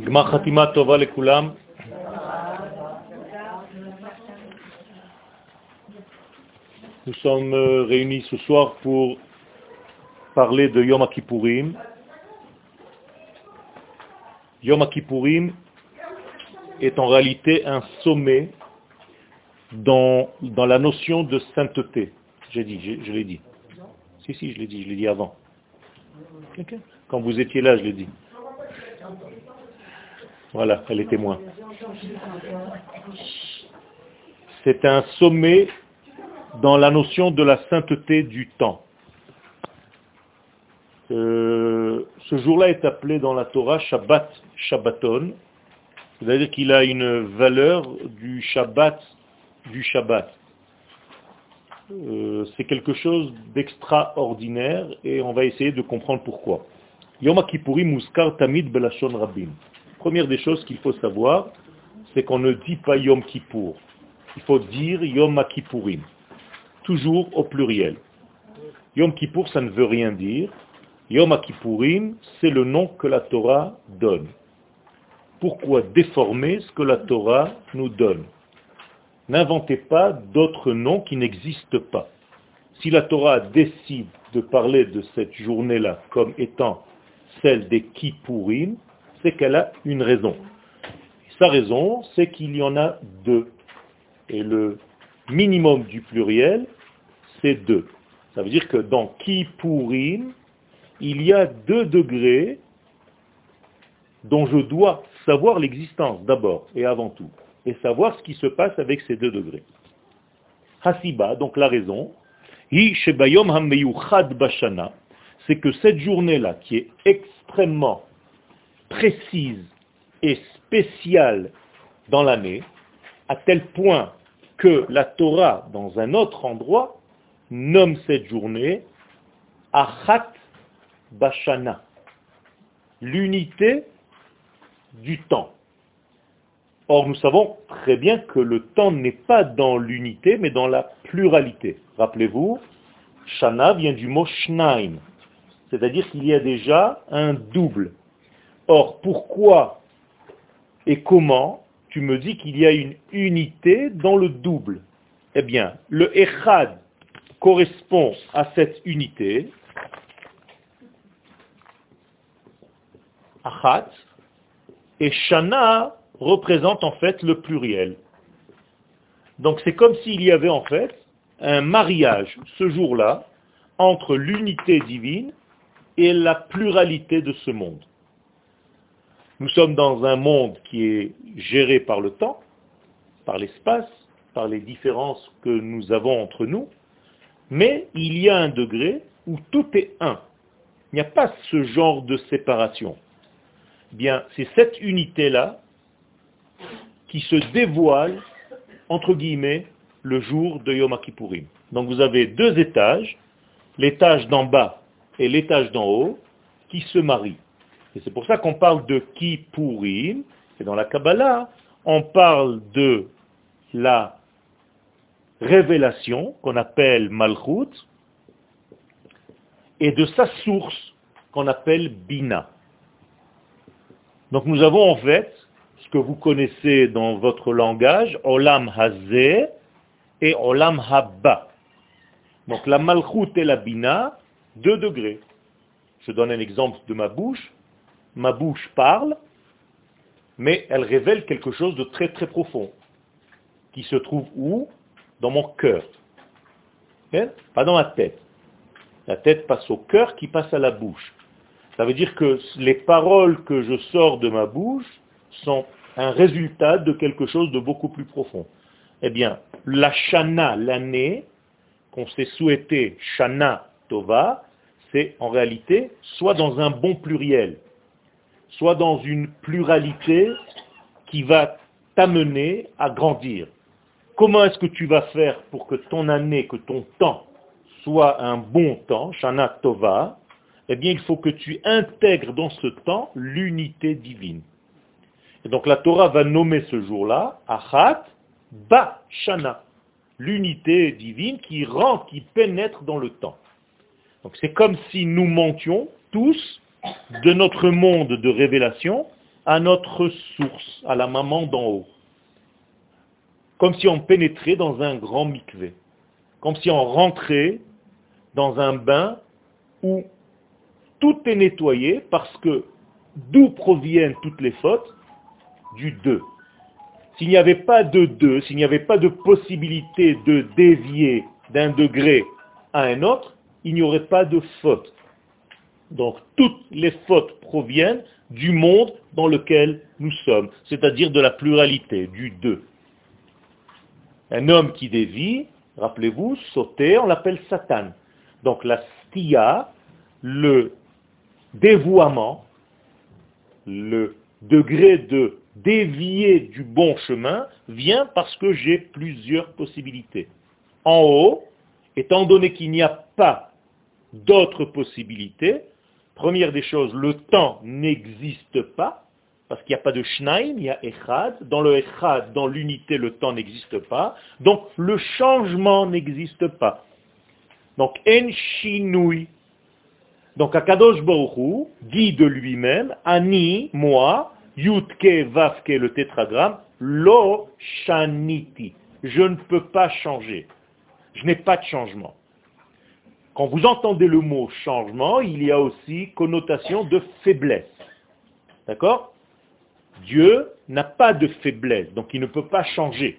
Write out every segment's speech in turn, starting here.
Gmar Khatima Tova Lekulam. Nous sommes euh, réunis ce soir pour parler de Yom Kippourim. Yom Kippourim est en réalité un sommet dans, dans la notion de sainteté. J'ai dit, je, je l'ai dit. Si, si, je l'ai dit, je l'ai dit avant. Quand vous étiez là, je l'ai dit. Voilà, elle est témoin. C'est un sommet dans la notion de la sainteté du temps. Euh, ce jour-là est appelé dans la Torah Shabbat Shabbaton, c'est-à-dire qu'il a une valeur du Shabbat du Shabbat. Euh, c'est quelque chose d'extraordinaire et on va essayer de comprendre pourquoi. Yom Muskar Tamid Belashon Rabin. Première des choses qu'il faut savoir, c'est qu'on ne dit pas Yom Kippour. Il faut dire Yom Kippourim. Toujours au pluriel. Yom Kippour, ça ne veut rien dire. Yom Kippourim, c'est le nom que la Torah donne. Pourquoi déformer ce que la Torah nous donne? N'inventez pas d'autres noms qui n'existent pas. Si la Torah décide de parler de cette journée-là comme étant celle des Kippourim, c'est qu'elle a une raison. Sa raison, c'est qu'il y en a deux. Et le minimum du pluriel, c'est deux. Ça veut dire que dans Kippourim, il y a deux degrés dont je dois savoir l'existence d'abord et avant tout, et savoir ce qui se passe avec ces deux degrés. Hasiba, donc la raison, c'est que cette journée-là, qui est extrêmement précise et spéciale dans l'année, à tel point que la Torah, dans un autre endroit, nomme cette journée Achat Bashana, l'unité du temps. Or, nous savons très bien que le temps n'est pas dans l'unité, mais dans la pluralité. Rappelez-vous, Shana vient du mot Shnaim, c'est-à-dire qu'il y a déjà un double. Or, pourquoi et comment tu me dis qu'il y a une unité dans le double? Eh bien, le Echad correspond à cette unité, Achat, et Shana représente en fait le pluriel. Donc c'est comme s'il y avait en fait un mariage ce jour-là entre l'unité divine et la pluralité de ce monde. Nous sommes dans un monde qui est géré par le temps, par l'espace, par les différences que nous avons entre nous, mais il y a un degré où tout est un. Il n'y a pas ce genre de séparation. Bien, c'est cette unité-là qui se dévoile, entre guillemets, le jour de Yom Kippourim. Donc vous avez deux étages, l'étage d'en bas et l'étage d'en haut, qui se marient. Et c'est pour ça qu'on parle de Kippourim, et dans la Kabbalah, on parle de la révélation, qu'on appelle Malchut, et de sa source, qu'on appelle Bina. Donc nous avons en fait ce que vous connaissez dans votre langage, Olam Hazeh et Olam Habba. Donc la Malchut et la Bina, deux degrés. Je donne un exemple de ma bouche ma bouche parle, mais elle révèle quelque chose de très très profond, qui se trouve où? Dans mon cœur. Hein? Pas dans la tête. La tête passe au cœur qui passe à la bouche. Ça veut dire que les paroles que je sors de ma bouche sont un résultat de quelque chose de beaucoup plus profond. Eh bien, la shana, l'année, qu'on s'est souhaité shana tova, c'est en réalité soit dans un bon pluriel, soit dans une pluralité qui va t'amener à grandir. Comment est-ce que tu vas faire pour que ton année, que ton temps soit un bon temps, Shana Tova? Eh bien, il faut que tu intègres dans ce temps l'unité divine. Et donc la Torah va nommer ce jour-là Achat Ba Shana, l'unité divine qui rentre, qui pénètre dans le temps. Donc c'est comme si nous montions tous de notre monde de révélation à notre source, à la maman d'en haut. Comme si on pénétrait dans un grand mikvé. Comme si on rentrait dans un bain où tout est nettoyé parce que d'où proviennent toutes les fautes? Du 2. S'il n'y avait pas de 2, s'il n'y avait pas de possibilité de dévier d'un degré à un autre, il n'y aurait pas de faute. Donc toutes les fautes proviennent du monde dans lequel nous sommes, c'est-à-dire de la pluralité, du 2. Un homme qui dévie, rappelez-vous, sauter, on l'appelle Satan. Donc la stia, le dévouement, le degré de dévier du bon chemin vient parce que j'ai plusieurs possibilités. En haut, étant donné qu'il n'y a pas d'autres possibilités, première des choses, le temps n'existe pas, parce qu'il n'y a pas de Shnaim, il y a Echad. Dans le Echad, dans l'unité, le temps n'existe pas. Donc le changement n'existe pas. Donc En Shinui. Donc Akadosh Baruch dit de lui-même, Ani, moi, Yutke Vavke, le tétragramme, Lo Shaniti. Je ne peux pas changer. Je n'ai pas de changement. Quand vous entendez le mot changement, il y a aussi connotation de faiblesse. D'accord? Dieu n'a pas de faiblesse, donc il ne peut pas changer.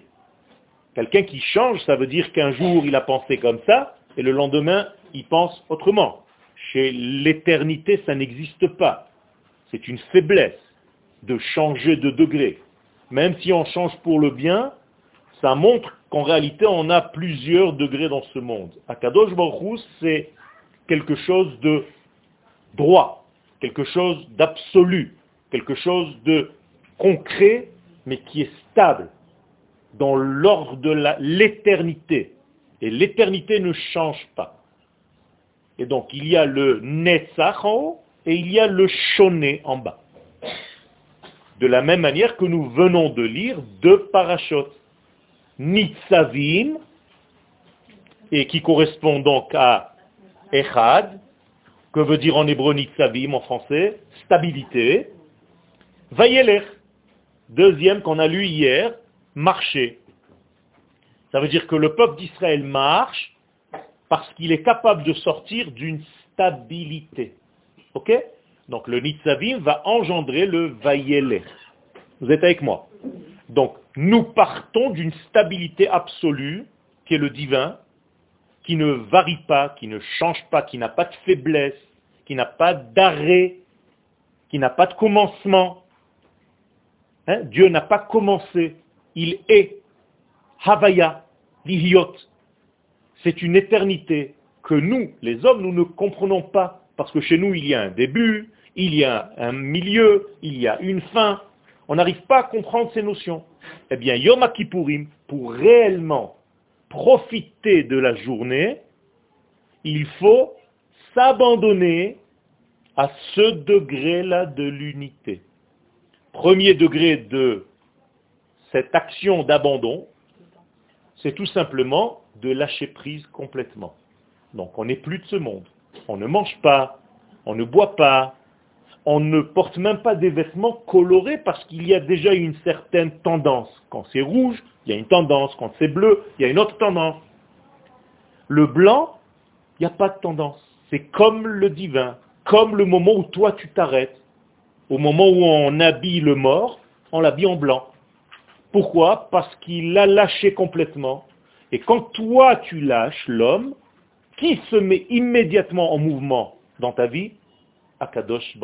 Quelqu'un qui change, ça veut dire qu'un jour il a pensé comme ça, et le lendemain il pense autrement. Chez l'éternité, ça n'existe pas. C'est une faiblesse de changer de degré. Même si on change pour le bien, ça montre qu'en réalité on a plusieurs degrés dans ce monde. Akadosh Baruch c'est quelque chose de droit, quelque chose d'absolu, quelque chose de concret, mais qui est stable dans l'ordre de l'éternité. Et l'éternité ne change pas. Et donc il y a le Netzach en haut et il y a le Shoné en bas. De la même manière que nous venons de lire deux parachutes. Nitzavim, et qui correspond donc à Echad, que veut dire en hébreu Nitzavim en français, stabilité. Vayeler, deuxième qu'on a lu hier, marcher. Ça veut dire que le peuple d'Israël marche parce qu'il est capable de sortir d'une stabilité. Ok? Donc le Nitzavim va engendrer le Vayeler. Vous êtes avec moi? Donc nous partons d'une stabilité absolue qui est le divin, qui ne varie pas, qui ne change pas, qui n'a pas de faiblesse, qui n'a pas d'arrêt, qui n'a pas de commencement. Hein? Dieu n'a pas commencé, il est. Havaya, l'idiot. C'est une éternité que nous, les hommes, nous ne comprenons pas. Parce que chez nous, il y a un début, il y a un milieu, il y a une fin. On n'arrive pas à comprendre ces notions. Eh bien, Yom Kippourim, pour réellement profiter de la journée, il faut s'abandonner à ce degré-là de l'unité. Premier degré de cette action d'abandon, c'est tout simplement de lâcher prise complètement. Donc on n'est plus de ce monde. On ne mange pas, on ne boit pas, on ne porte même pas des vêtements colorés parce qu'il y a déjà une certaine tendance. Quand c'est rouge, il y a une tendance. Quand c'est bleu, il y a une autre tendance. Le blanc, il n'y a pas de tendance. C'est comme le divin, comme le moment où toi tu t'arrêtes. Au moment où on habille le mort, on l'habille en blanc. Pourquoi? Parce qu'il l'a lâché complètement. Et quand toi tu lâches l'homme, qui se met immédiatement en mouvement dans ta vie? Akadosh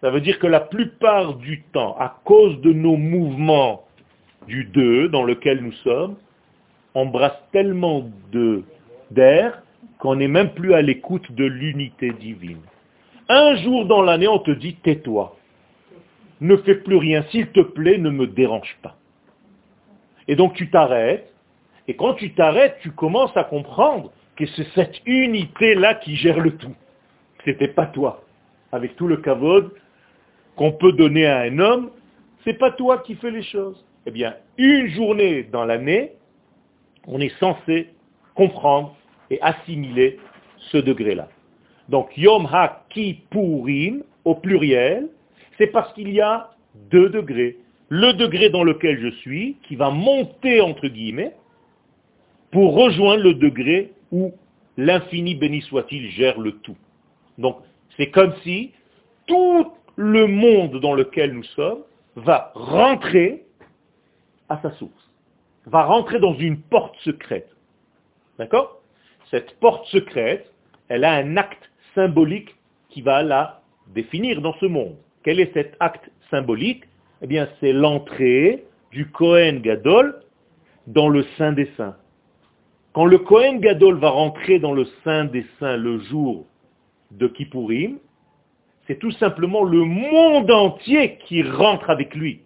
Ça veut dire que la plupart du temps, à cause de nos mouvements du 2 dans lequel nous sommes, on brasse tellement d'air qu'on n'est même plus à l'écoute de l'unité divine. Un jour dans l'année, on te dit tais-toi. Ne fais plus rien, s'il te plaît, ne me dérange pas. Et donc tu t'arrêtes, et quand tu t'arrêtes, tu commences à comprendre que c'est cette unité-là qui gère le tout. C'était pas toi. Avec tout le kavod qu'on peut donner à un homme, c'est pas toi qui fais les choses. Eh bien, une journée dans l'année, on est censé comprendre et assimiler ce degré-là. Donc, Yom HaKippurim, au pluriel, C'est parce qu'il y a deux degrés. Le degré dans lequel je suis, qui va monter entre guillemets, pour rejoindre le degré où l'infini béni soit-il gère le tout. Donc c'est comme si tout le monde dans lequel nous sommes va rentrer à sa source, va rentrer dans une porte secrète. D'accord? Cette porte secrète, elle a un acte symbolique qui va la définir dans ce monde. Quel est cet acte symbolique? Eh bien, c'est l'entrée du Kohen Gadol dans le Saint des Saints. Quand le Kohen Gadol va rentrer dans le Saint des Saints le jour de Kippourim, c'est tout simplement le monde entier qui rentre avec lui.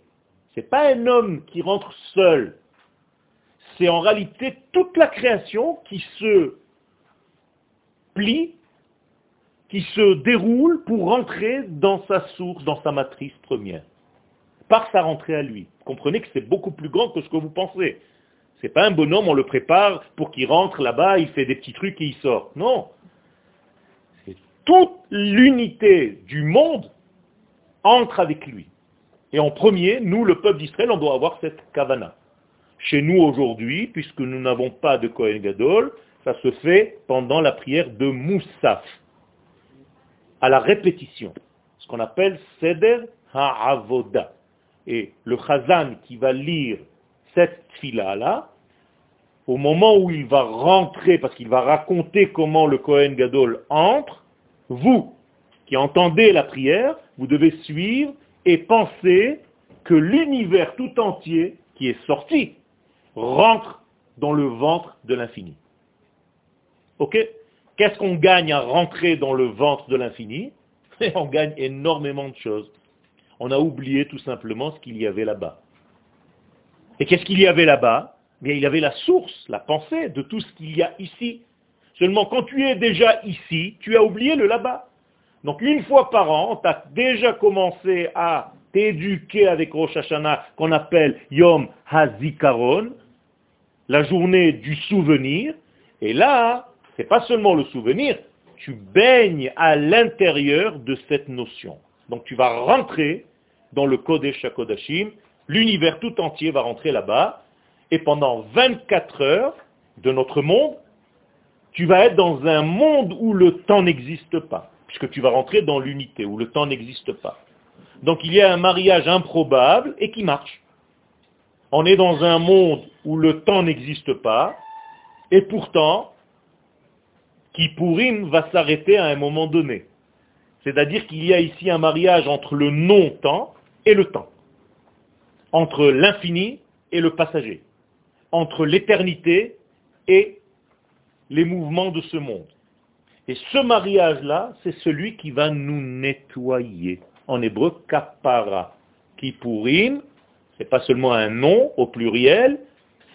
Ce n'est pas un homme qui rentre seul. C'est en réalité toute la création qui se plie, qui se déroule pour rentrer dans sa source, dans sa matrice première. Par sa rentrée à lui. Comprenez que c'est beaucoup plus grand que ce que vous pensez. C'est pas un bonhomme, on le prépare pour qu'il rentre là-bas, il fait des petits trucs et il sort. Non. Toute l'unité du monde entre avec lui. Et en premier, nous, le peuple d'Israël, on doit avoir cette kavana. Chez nous aujourd'hui, puisque nous n'avons pas de Kohen Gadol, ça se fait pendant la prière de Moussaf, à la répétition, ce qu'on appelle Seder Ha'avoda. Et le Chazan qui va lire cette fila-là, au moment où il va rentrer, parce qu'il va raconter comment le Kohen Gadol entre, vous, qui entendez la prière, vous devez suivre et penser que l'univers tout entier qui est sorti rentre dans le ventre de l'infini. Ok? Qu'est-ce qu'on gagne à rentrer dans le ventre de l'infini? On gagne énormément de choses. On a oublié tout simplement ce qu'il y avait là-bas. Et qu'est-ce qu'il y avait là-bas? Il y avait la source, la pensée de tout ce qu'il y a ici. Seulement quand tu es déjà ici, tu as oublié le là-bas. Donc une fois par an, tu as déjà commencé à t'éduquer avec Rosh Hashanah, qu'on appelle Yom Hazikaron, la journée du souvenir. Et là, c'est pas seulement le souvenir, tu baignes à l'intérieur de cette notion. Donc tu vas rentrer dans le Kodesh HaKodashim, l'univers tout entier va rentrer là-bas, et pendant 24 heures de notre monde, tu vas être dans un monde où le temps n'existe pas, puisque tu vas rentrer dans l'unité, où le temps n'existe pas. Donc il y a un mariage improbable et qui marche. On est dans un monde où le temps n'existe pas, et pourtant, Kippourim va s'arrêter à un moment donné. C'est-à-dire qu'il y a ici un mariage entre le non-temps et le temps, entre l'infini et le passager entre l'éternité et les mouvements de ce monde. Et ce mariage-là, c'est celui qui va nous nettoyer. En hébreu, kapara. Kippurim, c'est pas seulement un nom au pluriel,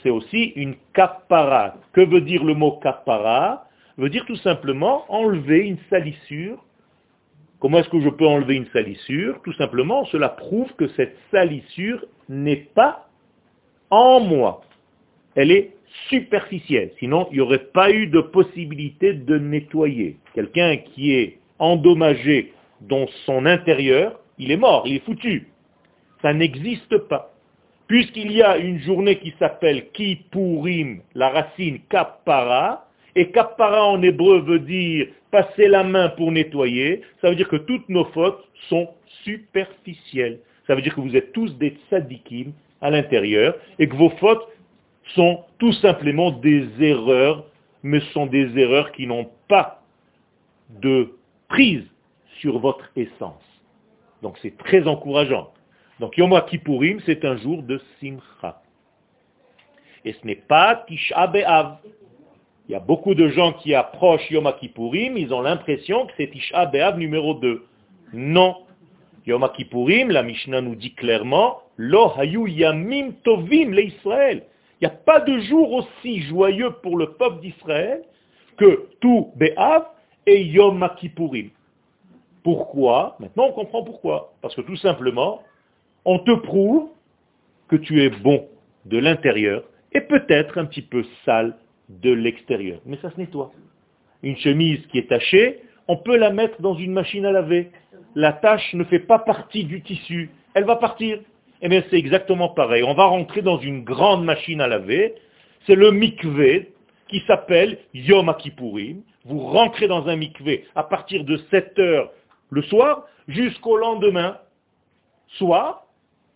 c'est aussi une kapara. Que veut dire le mot kapara? Veut dire tout simplement enlever une salissure. Comment est-ce que je peux enlever une salissure? Tout simplement, cela prouve que cette salissure n'est pas en moi elle est superficielle. Sinon, il n'y aurait pas eu de possibilité de nettoyer. Quelqu'un qui est endommagé dans son intérieur, il est mort, il est foutu. Ça n'existe pas. Puisqu'il y a une journée qui s'appelle Kippurim, la racine Kappara, et Kappara en hébreu veut dire passer la main pour nettoyer, ça veut dire que toutes nos fautes sont superficielles. Ça veut dire que vous êtes tous des tzadikim à l'intérieur et que vos fautes sont tout simplement des erreurs, mais sont des erreurs qui n'ont pas de prise sur votre essence. Donc c'est très encourageant. Donc Yom Kippourim, c'est un jour de Simcha. Et ce n'est pas Tisha B'Av. Il y a beaucoup de gens qui approchent Yom Kippourim, ils ont l'impression que c'est Tisha B'Av numéro 2. Non. Yom Kippourim, la Mishnah nous dit clairement, Lo hayu yamim tovim le. Il n'y a pas de jour aussi joyeux pour le peuple d'Israël que tout Be'av et Yom Kippourim. Pourquoi Maintenant on comprend pourquoi. Parce que tout simplement, on te prouve que tu es bon de l'intérieur et peut-être un petit peu sale de l'extérieur. Mais ça se nettoie. Une chemise qui est tachée, on peut la mettre dans une machine à laver. la tâche ne fait pas partie du tissu, elle va partir. Eh bien, c'est exactement pareil. On va rentrer dans une grande machine à laver. C'est le mikvé qui s'appelle Yom Kippourim. Vous rentrez dans un mikvé à partir de 7 heures le soir jusqu'au lendemain soir.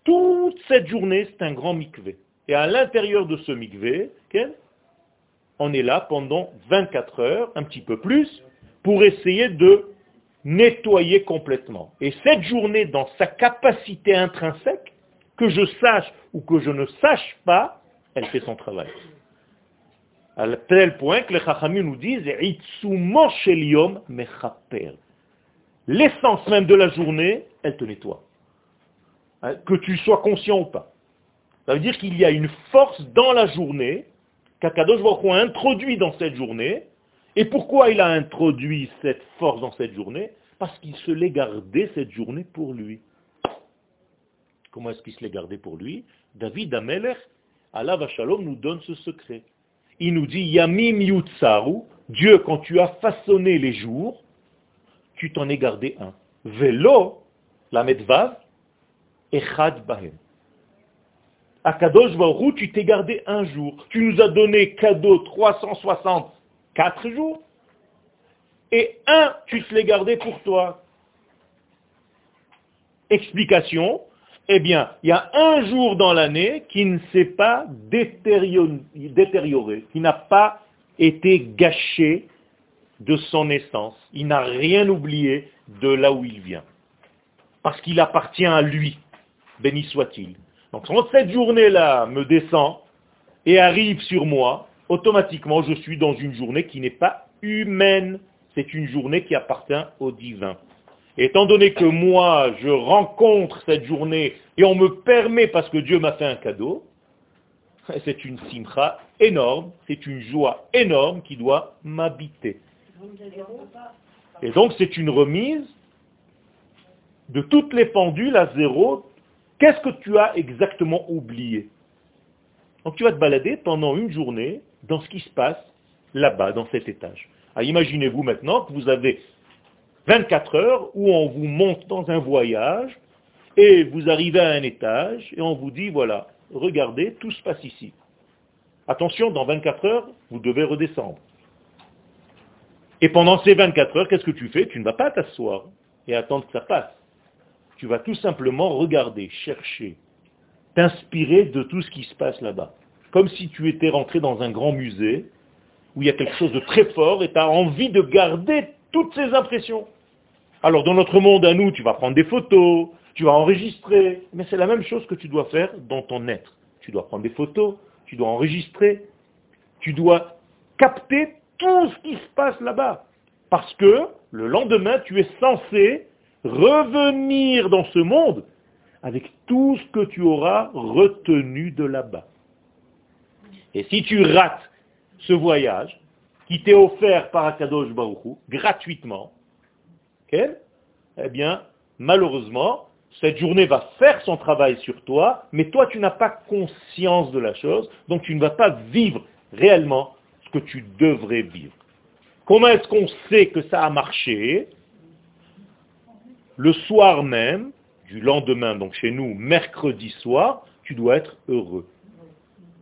Toute cette journée, c'est un grand mikvé. Et à l'intérieur de ce mikvé, on est là pendant 24 heures, un petit peu plus, pour essayer de nettoyer complètement. Et cette journée, dans sa capacité intrinsèque, je sache ou que je ne sache pas, elle fait son travail. À tel point que les Chachamim nous disent L'essence même de la journée, elle te nettoie. Hein, que tu sois conscient ou pas. Ça veut dire qu'il y a une force dans la journée qu'Akadosh Baruch a introduit dans cette journée. Et pourquoi il a introduit cette force dans cette journée? Parce qu'il se l'est gardé cette journée pour lui. Comment est-ce qu'il se l'est gardé pour lui? David Amelech, Allah Vachalom nous donne ce secret. Il nous dit, Yamim Yutsaru, Dieu, quand tu as façonné les jours, tu t'en es gardé un. Velo, la medvav, echad bahem. Kadosh Baruch tu t'es gardé un jour. Tu nous as donné cadeau 364 jours. Et un, tu te l'es gardé pour toi. Explication, eh bien, il y a un jour dans l'année qui ne s'est pas détérioré, qui n'a pas été gâché de son essence. Il n'a rien oublié de là où il vient. Parce qu'il appartient à lui, béni soit-il. Donc quand cette journée-là me descend et arrive sur moi, automatiquement je suis dans une journée qui n'est pas humaine. C'est une journée qui appartient au divin. Étant donné que moi, je rencontre cette journée et on me permet parce que Dieu m'a fait un cadeau, c'est une simcha énorme, c'est une joie énorme qui doit m'habiter. Et donc c'est une remise de toutes les pendules à zéro Qu'est-ce que tu as exactement oublié? Donc tu vas te balader pendant une journée dans ce qui se passe là-bas, dans cet étage. Ah, imaginez-vous maintenant que vous avez 24 heures où on vous monte dans un voyage et vous arrivez à un étage et on vous dit, voilà, regardez, tout se passe ici. Attention, dans 24 heures, vous devez redescendre. Et pendant ces 24 heures, qu'est-ce que tu fais? Tu ne vas pas t'asseoir et attendre que ça passe tu vas tout simplement regarder, chercher, t'inspirer de tout ce qui se passe là-bas. Comme si tu étais rentré dans un grand musée où il y a quelque chose de très fort et tu as envie de garder toutes ces impressions. Alors dans notre monde à nous, tu vas prendre des photos, tu vas enregistrer, mais c'est la même chose que tu dois faire dans ton être. Tu dois prendre des photos, tu dois enregistrer, tu dois capter tout ce qui se passe là-bas. Parce que le lendemain, tu es censé revenir dans ce monde avec tout ce que tu auras retenu de là-bas. Et si tu rates ce voyage, qui t'est offert par Akadosh Baruch gratuitement, eh bien, malheureusement, cette journée va faire son travail sur toi, mais toi, tu n'as pas conscience de la chose, donc tu ne vas pas vivre réellement ce que tu devrais vivre. Comment est-ce qu'on sait que ça a marché? Le soir même, du lendemain, donc chez nous, mercredi soir, tu dois être heureux.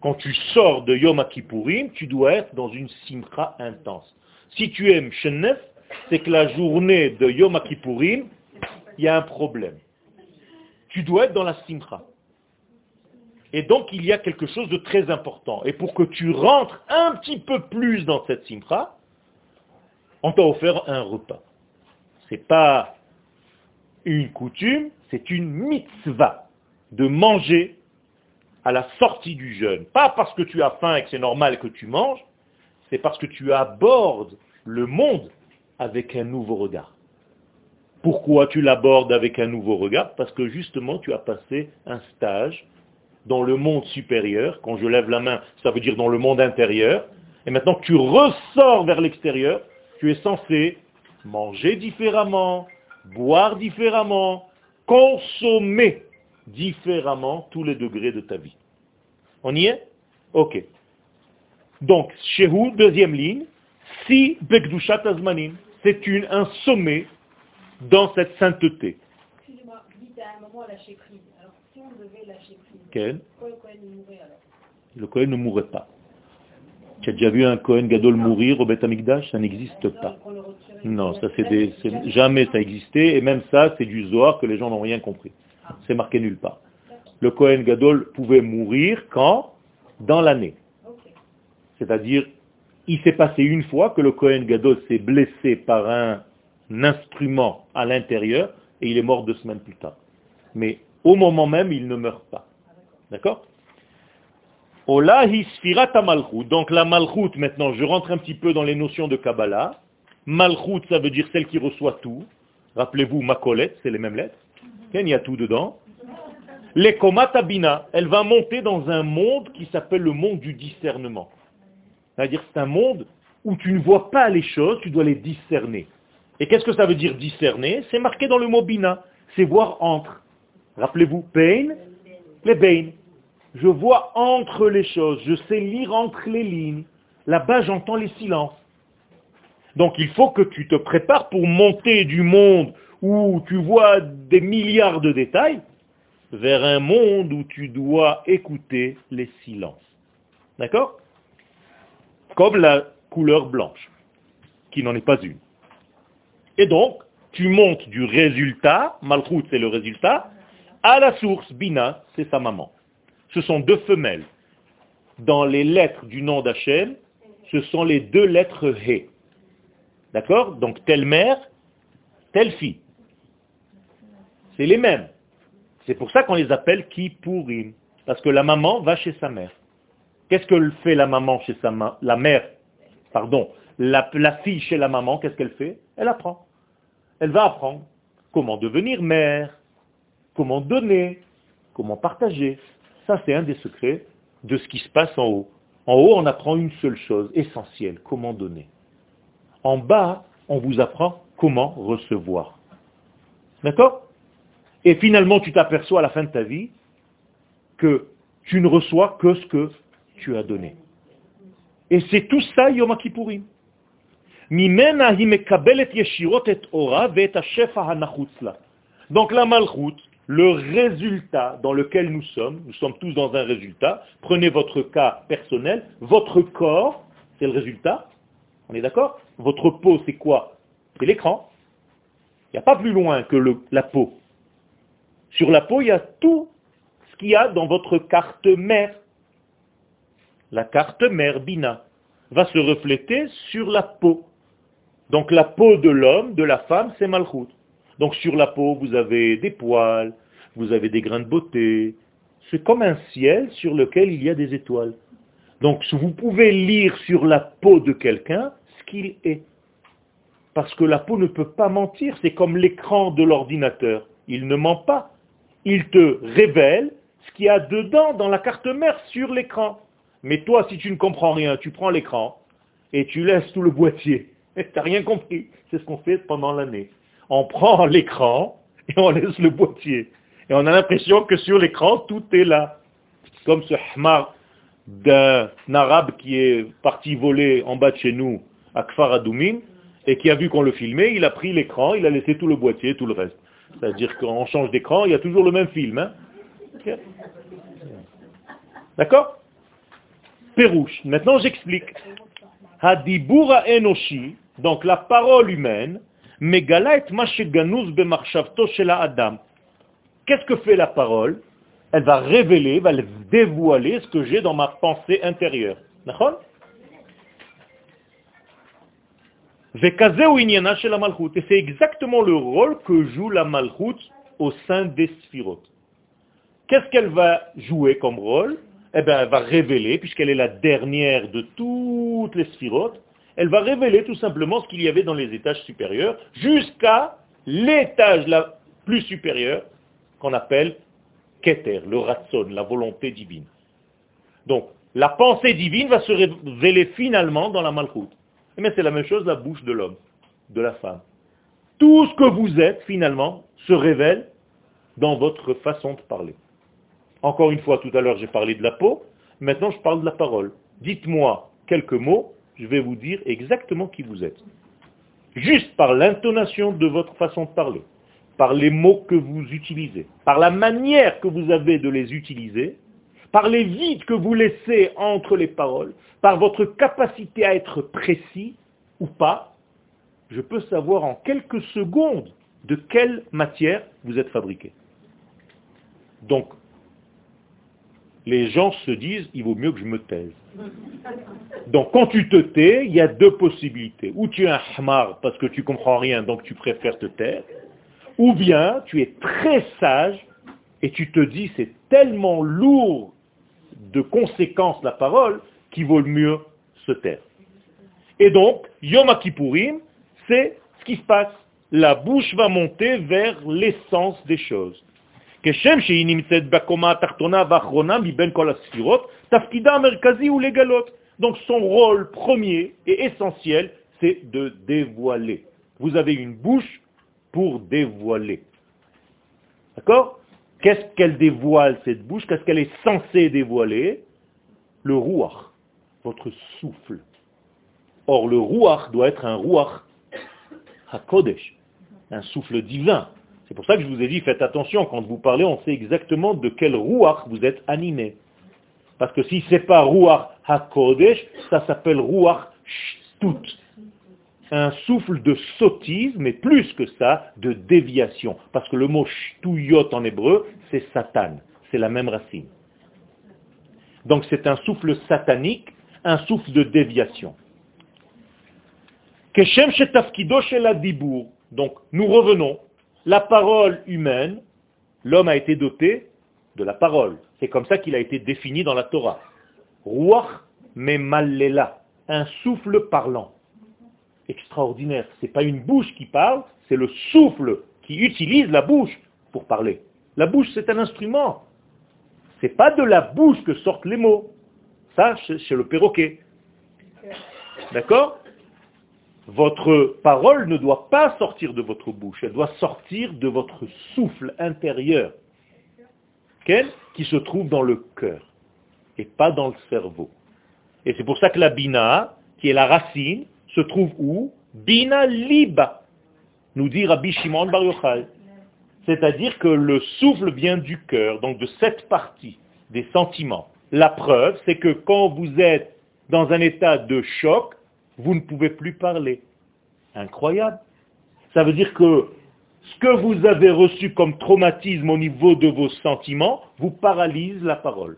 Quand tu sors de Yom Kippourim, tu dois être dans une simcha intense. Si tu aimes Shenef, c'est que la journée de Yom Kippourim, il y a un problème. Tu dois être dans la simcha. Et donc il y a quelque chose de très important. Et pour que tu rentres un petit peu plus dans cette simcha, on t'a offert un repas. C'est pas une coutume, c'est une mitzvah de manger à la sortie du jeûne. Pas parce que tu as faim et que c'est normal que tu manges, c'est parce que tu abordes le monde avec un nouveau regard. Pourquoi tu l'abordes avec un nouveau regard? Parce que justement tu as passé un stage dans le monde supérieur. Quand je lève la main, ça veut dire dans le monde intérieur. Et maintenant que tu ressors vers l'extérieur, tu es censé manger différemment, boire différemment, consommer différemment tous les degrés de ta vie. On y est? Ok. Donc, Shehu, deuxième ligne, si Bekdushat Azmanim, c'est un sommet dans cette sainteté. Excusez-moi, vous dites à un moment lâcher prise. Alors, si on devait lâcher prise, Quel? Pourquoi le Cohen il mourrait alors Le Cohen ne mourrait pas. Tu as déjà vu un Cohen Gadol mourir au Beth Amikdash Ça n'existe pas. Le retirait Non, ça c'est des, jamais ça a existé, et même ça c'est du Zohar que les gens n'ont rien compris. C'est marqué nulle part. Le Cohen Gadol pouvait mourir quand? Dans l'année. C'est-à-dire, il s'est passé une fois que le Cohen Gadol s'est blessé par un instrument à l'intérieur, et il est mort deux semaines plus tard. Mais au moment même, il ne meurt pas. D'accord? Ola hi sfirat malchut. Donc la malchut, maintenant, je rentre un petit peu dans les notions de Kabbalah. Malchut, ça veut dire celle qui reçoit tout. Rappelez-vous, Makolet, c'est les mêmes lettres. Il y a tout dedans. Les Bina, elle va monter dans un monde qui s'appelle le monde du discernement. C'est-à-dire c'est un monde où tu ne vois pas les choses, tu dois les discerner. Et qu'est-ce que ça veut dire discerner? C'est marqué dans le mot Bina. C'est voir entre. Rappelez-vous, Pain, les Bain. Je vois entre les choses, je sais lire entre les lignes. Là-bas, j'entends les silences. Donc il faut que tu te prépares pour monter du monde où tu vois des milliards de détails vers un monde où tu dois écouter les silences. D'accord? Comme la couleur blanche, qui n'en est pas une. Et donc, tu montes du résultat, Malchut c'est le résultat, à la source, Bina, c'est sa maman. Ce sont deux femelles. Dans les lettres du nom d'Hachem, ce sont les deux lettres He. D'accord? Donc telle mère, telle fille. C'est les mêmes. C'est pour ça qu'on les appelle Kippourim. Parce que la maman va chez sa mère. Qu'est-ce que fait la maman chez sa mère La mère, pardon, la, la fille chez la maman, qu'est-ce qu'elle fait? Elle apprend. Elle va apprendre comment devenir mère, comment donner, comment partager. Ça, c'est un des secrets de ce qui se passe en haut. En haut, on apprend une seule chose, essentielle, comment donner. En bas, on vous apprend comment recevoir. D'accord? Et finalement, tu t'aperçois à la fin de ta vie que tu ne reçois que ce que tu as donné. Et c'est tout ça Yom Kippourim. Donc la malchut, le résultat dans lequel nous sommes, nous sommes tous dans un résultat, prenez votre cas personnel, votre corps, c'est le résultat, on est d'accord? Votre peau, c'est quoi? C'est l'écran. Il n'y a pas plus loin que la peau. Sur la peau, il y a tout ce qu'il y a dans votre carte mère. La carte mère, Bina, va se refléter sur la peau. Donc la peau de l'homme, de la femme, c'est Malchut. Donc sur la peau, vous avez des poils, vous avez des grains de beauté. C'est comme un ciel sur lequel il y a des étoiles. Donc vous pouvez lire sur la peau de quelqu'un ce qu'il est. Parce que la peau ne peut pas mentir, c'est comme l'écran de l'ordinateur. Il ne ment pas. Il te révèle ce qu'il y a dedans dans la carte mère sur l'écran. Mais toi, si tu ne comprends rien, tu prends l'écran et tu laisses tout le boîtier. Tu n'as rien compris. C'est ce qu'on fait pendant l'année. On prend l'écran et on laisse le boîtier. Et on a l'impression que sur l'écran, tout est là. Comme ce hamar d'un arabe qui est parti voler en bas de chez nous, à Kfar Adoumim, et qui a vu qu'on le filmait, il a pris l'écran, il a laissé tout le boîtier, tout le reste. C'est-à-dire qu'on change d'écran, il y a toujours le même film. hein. D'accord Pérouche. Maintenant, j'explique. Hadibura enoshi, donc la parole humaine, adam. Qu'est-ce que fait la parole? Elle va révéler, va dévoiler ce que j'ai dans ma pensée intérieure. D'accord Vekazeu inyana shel malchut. Et c'est exactement le rôle que joue la malchut au sein des sphirotes. Qu'est-ce qu'elle va jouer comme rôle? Eh bien, elle va révéler, puisqu'elle est la dernière de toutes les sphirotes, elle va révéler tout simplement ce qu'il y avait dans les étages supérieurs, jusqu'à l'étage la plus supérieure, qu'on appelle Keter, le Ratson, la volonté divine. Donc, la pensée divine va se révéler finalement dans la Malchut. Mais c'est la même chose la bouche de l'homme, de la femme. Tout ce que vous êtes, finalement, se révèle dans votre façon de parler. Encore une fois, tout à l'heure, j'ai parlé de la peau. Maintenant, je parle de la parole. Dites-moi quelques mots, je vais vous dire exactement qui vous êtes. juste par l'intonation de votre façon de parler, par les mots que vous utilisez, par la manière que vous avez de les utiliser, par les vides que vous laissez entre les paroles, par votre capacité à être précis ou pas, je peux savoir en quelques secondes de quelle matière vous êtes fabriqué. Donc, les gens se disent, il vaut mieux que je me taise. Donc quand tu te tais, il y a deux possibilités. Ou tu es un hamar parce que tu comprends rien, donc tu préfères te taire. Ou bien tu es très sage et tu te dis, c'est tellement lourd de conséquences la parole qu'il vaut mieux se taire. Et donc, Yom Kippourim, c'est ce qui se passe. La bouche va monter vers l'essence des choses. Donc son rôle premier et essentiel, c'est de dévoiler. Vous avez une bouche pour dévoiler. D'accord? Qu'est-ce qu'elle dévoile cette bouche? Qu'est-ce qu'elle est censée dévoiler? Le rouach, votre souffle. Or le rouach doit être un rouach hakodesh, un souffle divin. C'est pour ça que je vous ai dit, faites attention, quand vous parlez, on sait exactement de quel rouach vous êtes animé. Parce que si ce n'est pas rouach hakodesh, ça s'appelle rouach shtut. Un souffle de sottise, mais plus que ça, de déviation. Parce que le mot shtuyot en hébreu, c'est satan. C'est la même racine. Donc c'est un souffle satanique, un souffle de déviation. Donc nous revenons la parole humaine, l'homme a été doté de la parole. C'est comme ça qu'il a été défini dans la Torah. Ruach memallela, un souffle parlant. Extraordinaire. Ce n'est pas une bouche qui parle, c'est le souffle qui utilise la bouche pour parler. La bouche, c'est un instrument. Ce n'est pas de la bouche que sortent les mots. Ça, c'est le perroquet. D'accord? Votre parole ne doit pas sortir de votre bouche, elle doit sortir de votre souffle intérieur, qui se trouve dans le cœur, et pas dans le cerveau. Et c'est pour ça que la bina, qui est la racine, se trouve où? Bina liba, nous dit Rabbi Shimon. C'est-à-dire que le souffle vient du cœur, donc de cette partie des sentiments. La preuve, c'est que quand vous êtes dans un état de choc, vous ne pouvez plus parler. Incroyable. Ça veut dire que ce que vous avez reçu comme traumatisme au niveau de vos sentiments vous paralyse la parole.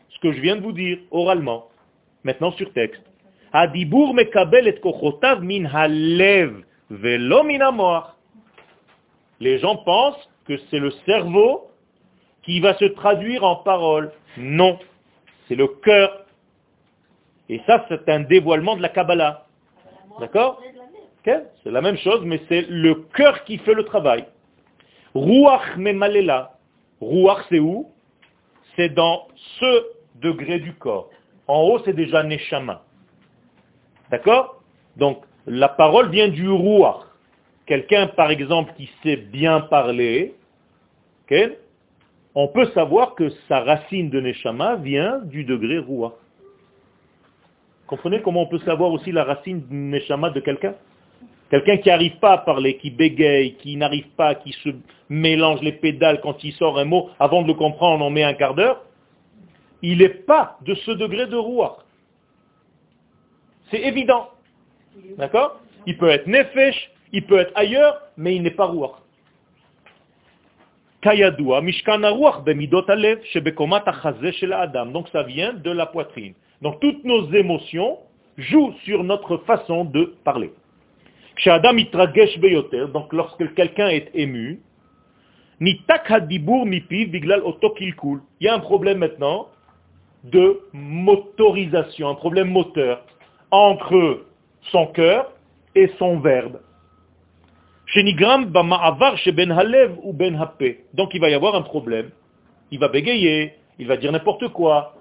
que je viens de vous dire oralement, maintenant sur texte. Les gens pensent que c'est le cerveau qui va se traduire en parole. Non, c'est le cœur et ça, c'est un dévoilement de la Kabbalah. D'accord? C'est la même chose, mais c'est le cœur qui fait le travail. Ruach memalela. Ruach, c'est où? C'est dans ce degré du corps. En haut, c'est déjà Neshama. D'accord? Donc, la parole vient du Ruach. Quelqu'un, par exemple, qui sait bien parler, on peut savoir que sa racine de Neshama vient du degré Ruach. Comprenez comment on peut savoir aussi la racine Neshama de quelqu'un? Quelqu'un qui n'arrive pas à parler, qui bégaye, qui n'arrive pas, qui se mélange les pédales quand il sort un mot, avant de le comprendre, on met un quart d'heure, il n'est pas de ce degré de roi. C'est évident. D'accord? Il peut être nefesh, il peut être ailleurs, mais il n'est pas roi. Donc ça vient de la poitrine. Donc toutes nos émotions jouent sur notre façon de parler. Donc lorsque quelqu'un est ému, il y a un problème maintenant de motorisation, un problème moteur entre son cœur et son verbe. Bama'avar ben ou ben. Donc il va y avoir un problème. Il va bégayer, il va dire n'importe quoi.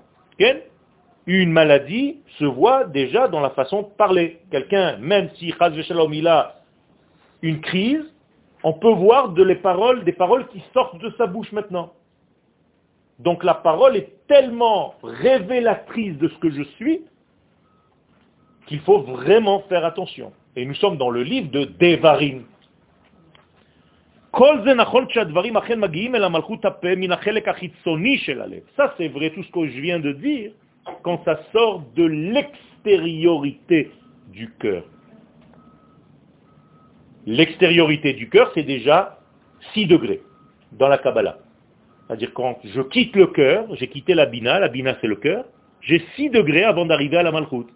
Une maladie se voit déjà dans la façon de parler. Quelqu'un, même si il a une crise, on peut voir de les paroles, des paroles qui sortent de sa bouche maintenant. Donc la parole est tellement révélatrice de ce que je suis qu'il faut vraiment faire attention. Et nous sommes dans le livre de Devarim. Ça c'est vrai tout ce que je viens de dire quand ça sort de l'extériorité du cœur. L'extériorité du cœur, c'est déjà 6 degrés dans la Kabbalah. C'est-à-dire quand je quitte le cœur, j'ai quitté la bina, la bina c'est le cœur, j'ai 6 degrés avant d'arriver à la malchut.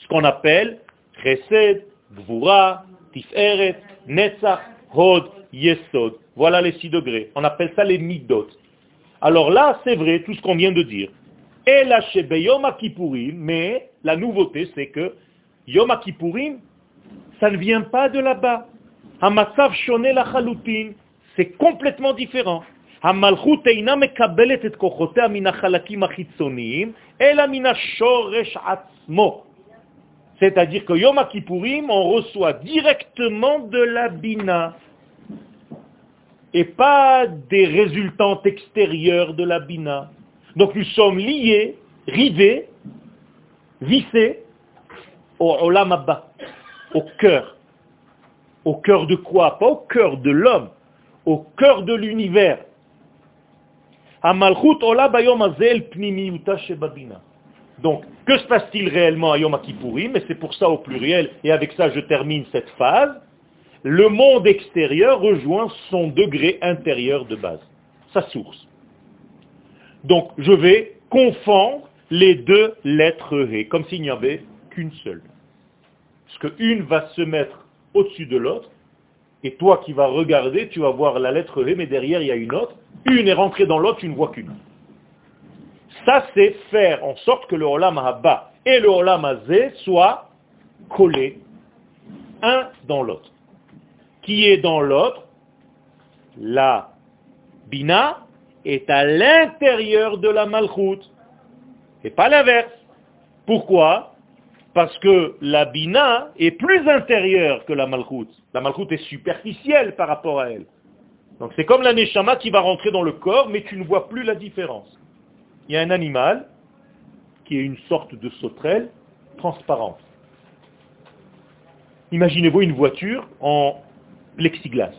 Ce qu'on appelle chesed, gvura, tiferet, netzach, hod, yesod. Voilà les 6 degrés. On appelle ça les midot. Alors là, c'est vrai tout ce qu'on vient de dire. Et la Yom Kippourim, mais la nouveauté c'est que Yom Kippourim, ça ne vient pas de là-bas. Hamatsav shone la chalutin, c'est complètement différent. המלכות אינה מקבלת את כוחותיה מן החלקים החיצוניים, אלא מן השורש עצמו. C'est-à-dire que Yom Kippourim, on reçoit directement de la Bina et pas des résultantes extérieures de la Bina. Donc nous sommes liés, rivés, vissés au Olam Abba, au cœur. Au cœur de quoi Pas au cœur de l'homme, au cœur de l'univers. Donc, que se passe-t-il réellement à Yom Kippourim Et c'est pour ça au pluriel, et avec ça je termine cette phase. Le monde extérieur rejoint son degré intérieur de base, sa source. Donc, je vais confondre les deux lettres Ré, comme s'il n'y avait qu'une seule. Parce qu'une va se mettre au-dessus de l'autre, et toi qui vas regarder, tu vas voir la lettre Ré, mais derrière il y a une autre. Une est rentrée dans l'autre, tu ne vois qu'une. Ça, c'est faire en sorte que le Olam Haba et le Olam Hazé soient collés un dans l'autre. Qui est dans l'autre La Bina est à l'intérieur de la Malchut, et pas l'inverse. Pourquoi? Parce que la Bina est plus intérieure que la Malchut. La Malchut est superficielle par rapport à elle. Donc c'est comme la Neshama qui va rentrer dans le corps, mais tu ne vois plus la différence. Il y a un animal qui est une sorte de sauterelle transparente. Imaginez-vous une voiture en plexiglas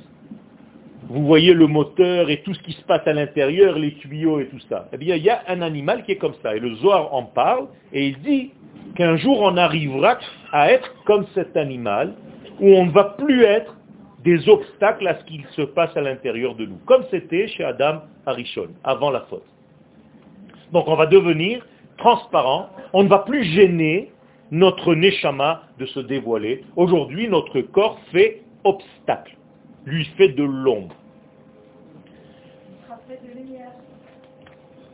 vous voyez le moteur et tout ce qui se passe à l'intérieur, les tuyaux et tout ça. Eh bien, il y a un animal qui est comme ça. Et le Zohar en parle et il dit qu'un jour on arrivera à être comme cet animal, où on ne va plus être des obstacles à ce qu'il se passe à l'intérieur de nous, comme c'était chez Adam Arishon, avant la faute. Donc on va devenir transparent, on ne va plus gêner notre neshama de se dévoiler. Aujourd'hui, notre corps fait obstacle lui fait de l'ombre.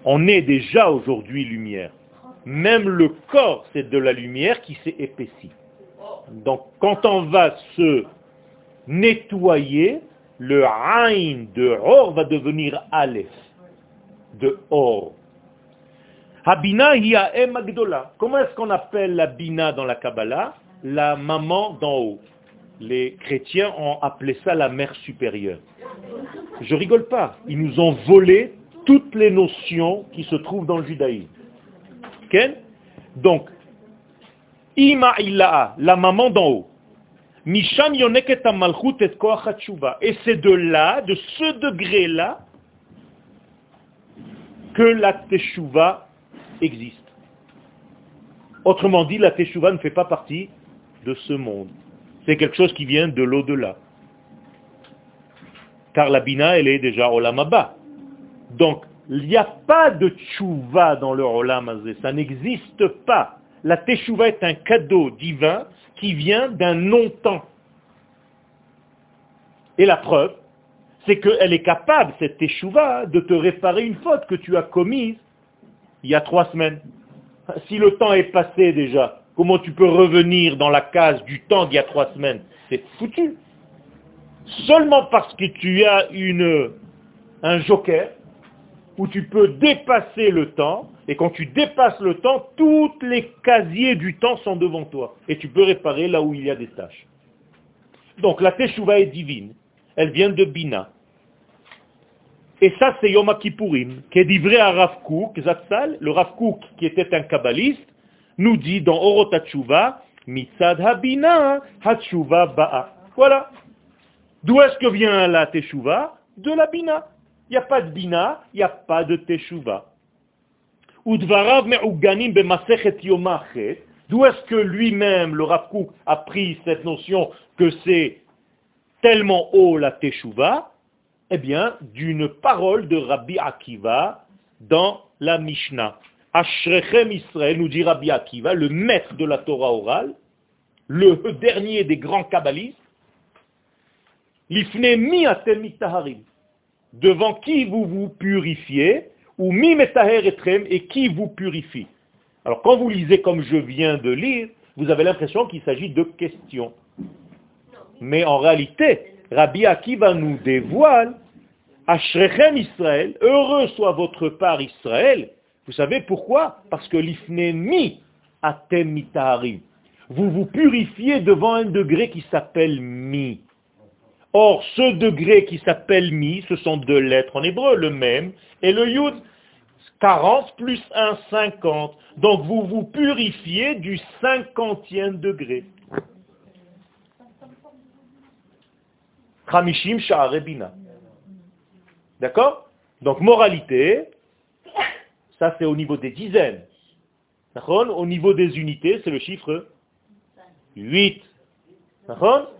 On est déjà aujourd'hui lumière. Même le corps, c'est de la lumière qui s'est épaissie. Donc quand on va se nettoyer, le Ain de Or va devenir Aleph, de Or. Habina Magdola. Comment est-ce qu'on appelle la Bina dans la Kabbalah? La maman d'en haut les chrétiens ont appelé ça la mère supérieure. Je rigole pas. Ils nous ont volé toutes les notions qui se trouvent dans le judaïsme. Donc, Ima la maman d'en haut. Misham yoneket et Et c'est de là, de ce degré-là, que la teshuva existe. Autrement dit, la teshuva ne fait pas partie de ce monde c'est quelque chose qui vient de l'au-delà. Car la bina, elle est déjà olam Donc, il n'y a pas de tchouva dans le olam ça n'existe pas. La teshuva est un cadeau divin qui vient d'un non-temps. Et la preuve, c'est qu'elle est capable, cette teshuva, de te réparer une faute que tu as commise il y a trois semaines. Si le temps est passé déjà, Comment tu peux revenir dans la case du temps d'il y a trois semaines? C'est foutu. Seulement parce que tu as une, un joker où tu peux dépasser le temps, et quand tu dépasses le temps, tous les casiers du temps sont devant toi, et tu peux réparer là où il y a des tâches. Donc la Teshuvah est divine, elle vient de Bina. Et ça, c'est Yom Kippourim, qui est livré à Rav Kook, Zatzal, le Rav Kook, qui était un kabbaliste, nous dit dans Orot HaTshuva, Mitzad Habina, HaTshuva Ba'a. Voilà. D'où est-ce que vient la Teshuvah? De la Bina. Il n'y a pas de Bina, il n'y a pas de Teshuvah. D'où est-ce que lui-même, le Rav Kook, a pris cette notion que c'est tellement haut la Teshuvah? Eh bien, d'une parole de Rabbi Akiva dans la Mishnah. Ashrechem Israël, nous dit Rabbi Akiva, le maître de la Torah orale, le dernier des grands kabbalistes, L'ifne mi devant qui vous vous purifiez, ou mi metaher etrem, et qui vous purifie. Alors quand vous lisez comme je viens de lire, vous avez l'impression qu'il s'agit de questions. Mais en réalité, Rabbi Akiva nous dévoile, Ashrechem Israël, heureux soit votre part Israël. Vous savez pourquoi? Parce que l'ifnemi atem mitaharim. Vous vous purifiez devant un degré qui s'appelle mi. Or, ce degré qui s'appelle mi, ce sont deux lettres en hébreu, le même, et le yud, 40 plus 1, 50. Donc vous vous purifiez du cinquantième degré. Khamishim Sha'arebina. D'accord? Donc moralité, ça c'est au niveau des dizaines. Au niveau des unités, c'est le chiffre 8. D'accord?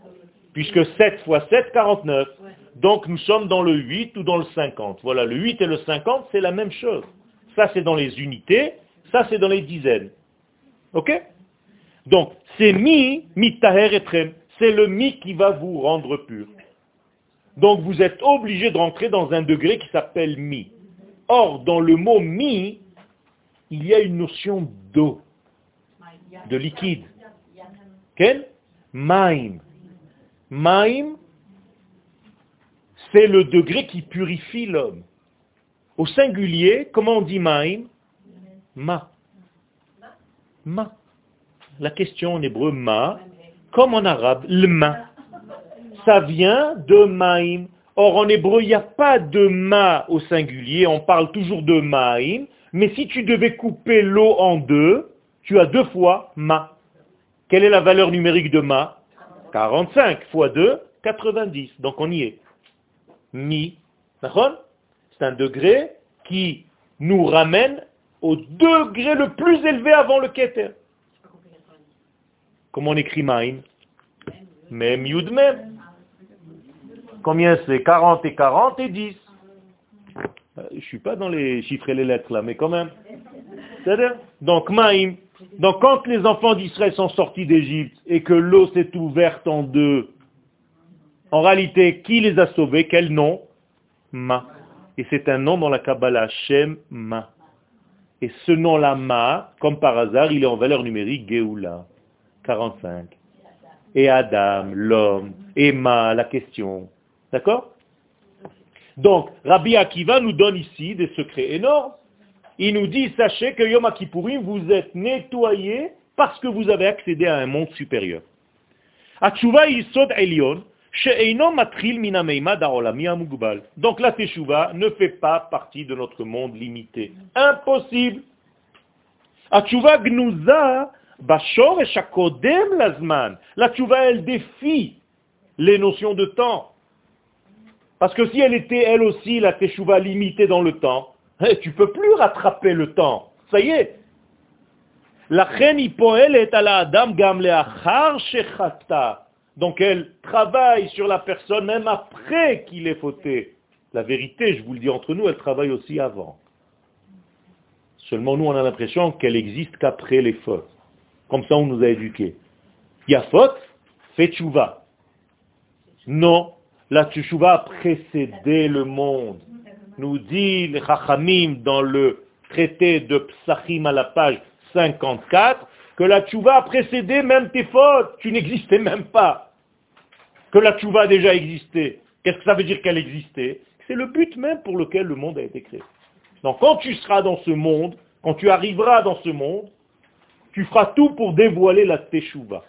Puisque 7 fois 7, 49. Donc nous sommes dans le 8 ou dans le 50. Voilà, le 8 et le 50, c'est la même chose. Ça c'est dans les unités, ça c'est dans les dizaines. Ok? Donc c'est mi, mi taher etrem. C'est le mi qui va vous rendre pur. Donc vous êtes obligé de rentrer dans un degré qui s'appelle mi. Or, dans le mot mi, il y a une notion d'eau, de liquide. Quel Maim. Maim, c'est le degré qui purifie l'homme. Au singulier, comment on dit maim? Ma. Ma. La question en hébreu ma, comme en arabe, le ma ça vient de maïm. Or, en hébreu, il n'y a pas de ma au singulier, on parle toujours de maïm, mais si tu devais couper l'eau en deux, tu as deux fois ma. Quelle est la valeur numérique de ma? 45 fois 2, 90. Donc on y est. Mi. C'est un degré qui nous ramène au degré le plus élevé avant le keter. Comment on écrit maïm Même yud même. Combien c'est 40 et 40 et 10. Euh, je ne suis pas dans les chiffres et les lettres là, mais quand même. C'est-à-dire Donc, Maïm. Donc, quand les enfants d'Israël sont sortis d'Égypte et que l'eau s'est ouverte en deux, en réalité, qui les a sauvés? Quel nom? Ma. Et c'est un nom dans la Kabbalah, Shem Ma. Et ce nom-là, Ma, comme par hasard, il est en valeur numérique Geoula, 45. Et Adam, l'homme, et Ma, la question, D'accord Donc, Rabbi Akiva nous donne ici des secrets énormes. Il nous dit, sachez que Yom Kippourim, vous êtes nettoyé parce que vous avez accédé à un monde supérieur. Donc la teshuva ne fait pas partie de notre monde limité. Impossible. La teshuva, elle défie les notions de temps. Parce que si elle était elle aussi la teshuva limitée dans le temps, eh, tu peux plus rattraper le temps. Ça y est. La est à la adam Donc elle travaille sur la personne même après qu'il ait fauté. La vérité, je vous le dis entre nous, elle travaille aussi avant. Seulement nous, on a l'impression qu'elle existe qu'après les fautes. Comme ça, on nous a éduqués. Il y a faute, fais tchouva. Non, la tchouva a précédé le monde. Nous dit Chachamim dans le traité de Psachim à la page 54, que la tchouva a précédé même tes fautes. Tu n'existais même pas. Que la tchouva a déjà existé. Qu'est-ce que ça veut dire qu'elle existait? C'est le but même pour lequel le monde a été créé. Donc quand tu seras dans ce monde, quand tu arriveras dans ce monde, tu feras tout pour dévoiler la teshuva.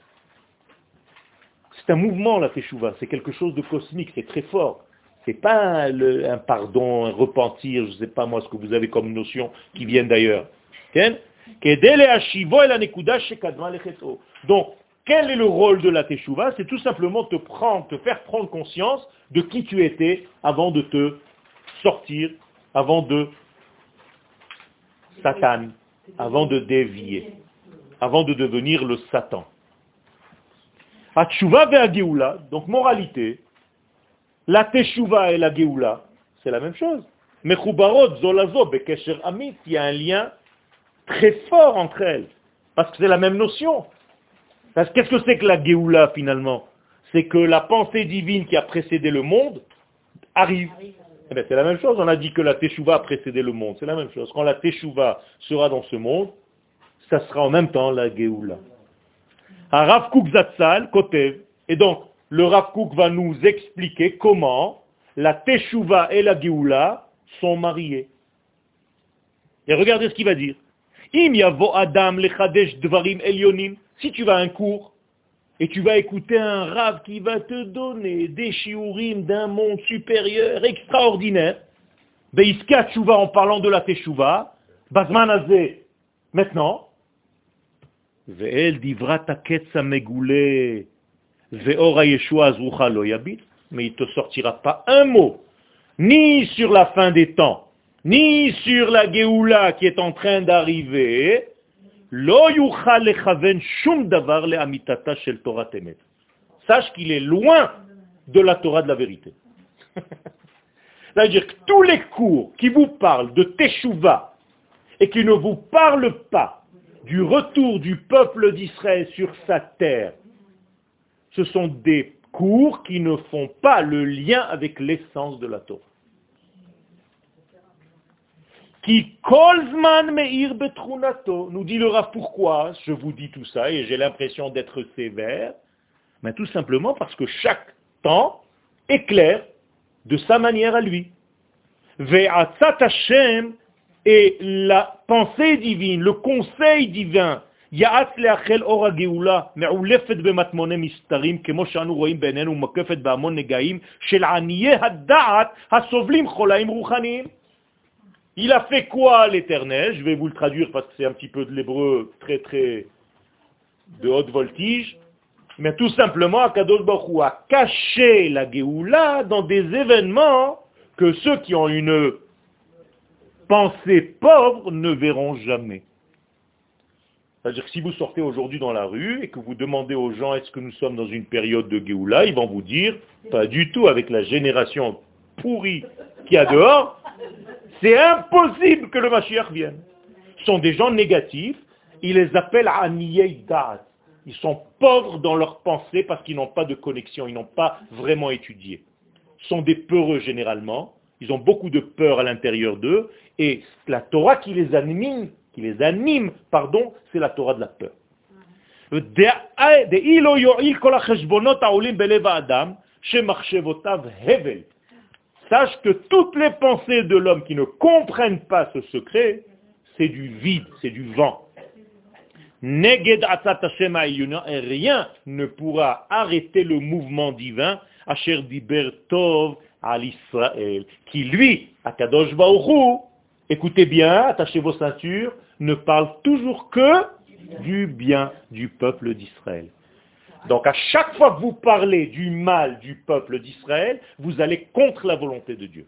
C'est un mouvement, la teshuva. C'est quelque chose de cosmique, c'est très fort. C'est pas un pardon, un repentir, je ne sais pas moi ce que vous avez comme notion qui viennent d'ailleurs. Donc, quel est le rôle de la teshuva? C'est tout simplement te prendre, te faire prendre conscience de qui tu étais avant de te sortir, avant de Satan, avant de dévier, avant de devenir le Satan. Donc moralité, la Teshuva et la Geoula, c'est la même chose. Zolazo, Amit, il y a un lien très fort entre elles, parce que c'est la même notion. Qu'est-ce que c'est que la Géoula finalement? C'est que la pensée divine qui a précédé le monde arrive. Eh ben, c'est la même chose, on a dit que la Teshuvah a précédé le monde, c'est la même chose. Quand la Teshuvah sera dans ce monde, ça sera en même temps la Géoula. Rav Kouk Zatzal, Kotev, et donc le Rav Kouk va nous expliquer comment la Teshuvah et la Géoula sont mariées. Et regardez ce qu'il va dire. Im yavo Adam lechadesh dvarim elyonim. Si tu vas à un cours et tu vas écouter un rave qui va te donner des shiurim d'un monde supérieur, extraordinaire, Beiska Tshuva en parlant de la Teshuva, Bazman Azé, maintenant, Mais il ne te sortira pas un mot, ni sur la fin des temps, ni sur la Géoula qui est en train d'arriver, Sache qu'il est loin de la Torah de la vérité. C'est-à-dire que tous les cours qui vous parlent de Teshuvah et qui ne vous parlent pas du retour du peuple d'Israël sur sa terre, ce sont des cours qui ne font pas le lien avec l'essence de la Torah. Qui kolzman meir betrunato, nous dit le Rav pourquoi je vous dis tout ça et j'ai l'impression d'être sévère, mais tout simplement parce que chaque temps éclaire de sa manière à lui. Ve'atzat et la pensée divine, le conseil divin, il a fait quoi l'éternel? Je vais vous le traduire parce que c'est un petit peu de l'hébreu très très de haute voltige. Mais tout simplement, Akadosh Baruch a caché la Géoula dans des événements que ceux qui ont une pensée pauvre ne verront jamais. C'est-à-dire que si vous sortez aujourd'hui dans la rue et que vous demandez aux gens est-ce que nous sommes dans une période de Géoula, ils vont vous dire pas du tout avec la génération pourrie qu'il y a dehors, c'est impossible que le Mashiach vienne. Ce sont des gens négatifs, il les appelle Aniyei Ils sont pauvres dans leur pensée parce qu'ils n'ont pas de connexion, ils n'ont pas vraiment étudié. Ce sont des peureux généralement, ils ont beaucoup de peur à l'intérieur d'eux, et la Torah qui les anime, qui les anime, pardon, c'est la Torah de la peur. Sache que toutes les pensées de l'homme qui ne comprennent pas ce secret, c'est du vide, c'est du vent. Rien ne pourra arrêter le mouvement divin, al Israël, qui lui, Akadosh Baoru, écoutez bien, attachez vos ceintures, ne parle toujours que du bien du peuple d'Israël. Donc à chaque fois que vous parlez du mal du peuple d'Israël, vous allez contre la volonté de Dieu.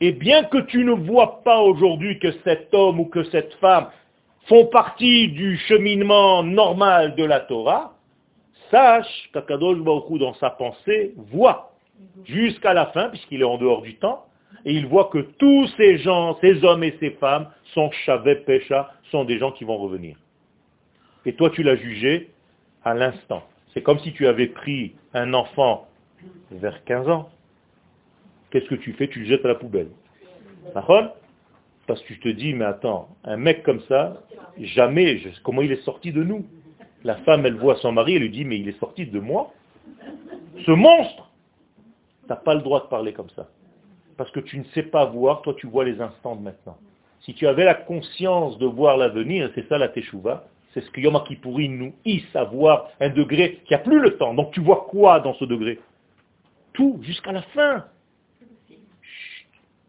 Et bien que tu ne vois pas aujourd'hui que cet homme ou que cette femme font partie du cheminement normal de la Torah, sache qu'Akadosh Baruch dans sa pensée voit jusqu'à la fin, puisqu'il est en dehors du temps, et il voit que tous ces gens, ces hommes et ces femmes, sont Shavet Pesha, sont des gens qui vont revenir. Et toi, tu l'as jugé à l'instant. C'est comme si tu avais pris un enfant vers 15 ans. Qu'est-ce que tu fais? Tu le jettes à la poubelle. Parce que tu te dis, mais attends, un mec comme ça, jamais, comment il est sorti de nous? La femme, elle voit son mari, elle lui dit, mais il est sorti de moi Ce monstre Tu n'as pas le droit de parler comme ça. Parce que tu ne sais pas voir, toi tu vois les instants de maintenant. Si tu avais la conscience de voir l'avenir, c'est ça la teshuva, c'est ce que Yom Kippourim nous hisse à voir un degré qui a plus le temps. Donc tu vois quoi dans ce degré? Tout, jusqu'à la fin.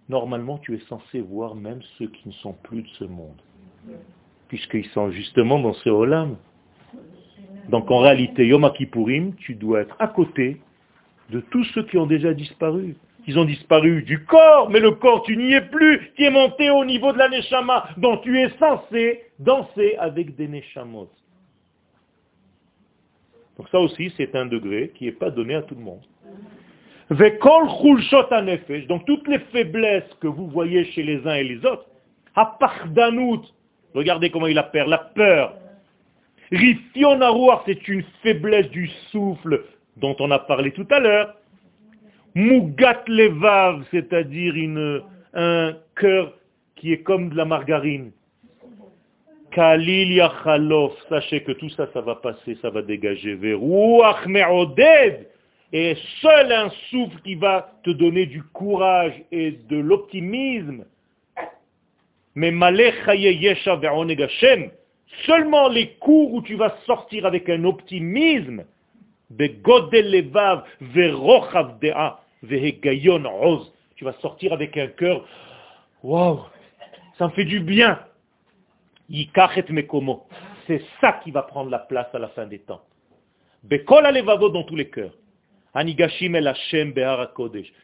Normalement, tu es censé voir même ceux qui ne sont plus de ce monde. Puisqu'ils sont justement dans ce Olam. Donc en réalité, Yom Kippourim, tu dois être à côté de tous ceux qui ont déjà disparu. Ils ont disparu du corps, mais le corps, tu n'y es plus. Tu es monté au niveau de la Neshama, dont tu es censé danser avec des Neshamot. Donc ça aussi, c'est un degré qui n'est pas donné à tout le monde. Donc toutes les faiblesses que vous voyez chez les uns et les autres, regardez comment il appelle, la peur. Rifyon c'est une faiblesse du souffle dont on a parlé tout à l'heure. Mugat levav, c'est-à-dire un cœur qui est comme de la margarine. Kalil yachalof, sachez que tout ça, ça va passer, ça va dégager. Et seul un souffle qui va te donner du courage et de l'optimisme. Mais yesha seulement les cours où tu vas sortir avec un optimisme, tu vas sortir avec un cœur, waouh, ça me fait du bien. C'est ça qui va prendre la place à la fin des temps. Bekol dans tous les cœurs. Anigashim el Hashem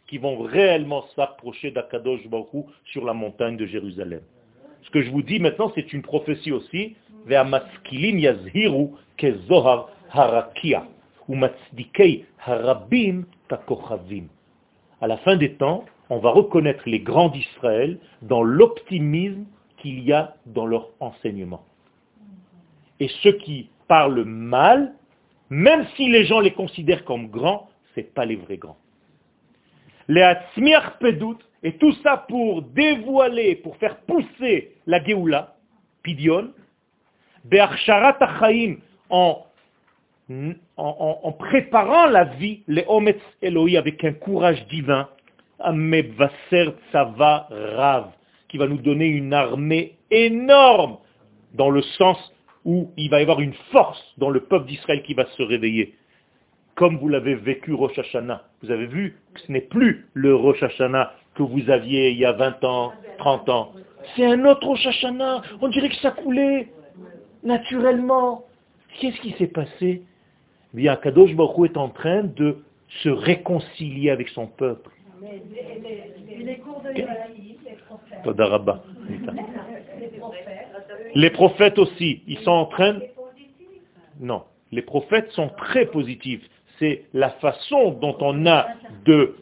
qui vont réellement s'approcher d'Akadosh Baruch sur la montagne de Jérusalem. Ce que je vous dis maintenant, c'est une prophétie aussi, Ve'amaskilim yazhiru kezohar harakia. À la fin des temps, on va reconnaître les grands d'Israël dans l'optimisme qu'il y a dans leur enseignement. Et ceux qui parlent mal, même si les gens les considèrent comme grands, ce pas les vrais grands. Les Pedut, et tout ça pour dévoiler, pour faire pousser la Geoula, Pidion, Be'arsharat en en, préparant la vie, les Ometz Eloi avec un courage divin, Tsava Rav, qui va nous donner une armée énorme, dans le sens où il va y avoir une force dans le peuple d'Israël qui va se réveiller. Comme vous l'avez vécu Rosh Hashanah. Vous avez vu que ce n'est plus le Rosh Hashanah que vous aviez il y a 20 ans, 30 ans. C'est un autre Rosh Hashanah. On dirait que ça coulait naturellement. Qu'est-ce qui s'est passé? Bien Kadosh Baruch est en train de se réconcilier avec son peuple. Les prophètes aussi, ils sont en train... Non, les prophètes sont très positifs. C'est la façon dont on a de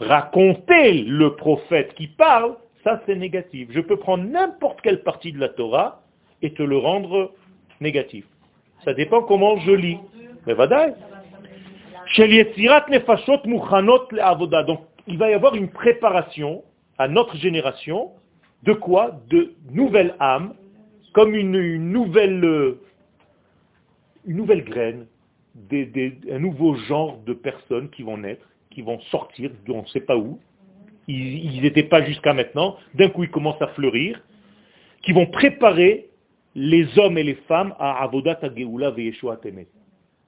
raconter le prophète qui parle, ça c'est négatif. Je peux prendre n'importe quelle partie de la Torah et te le rendre négatif. Ça dépend comment je lis. Donc, il va y avoir une préparation à notre génération de quoi? De nouvelles âmes, comme une, nouvelle, une nouvelle graine, un nouveau genre de personnes qui vont naître, qui vont sortir, on ne sait pas où. Ils n'étaient pas jusqu'à maintenant. D'un coup, ils commencent à fleurir, qui vont préparer les hommes et les femmes à Avodat Temet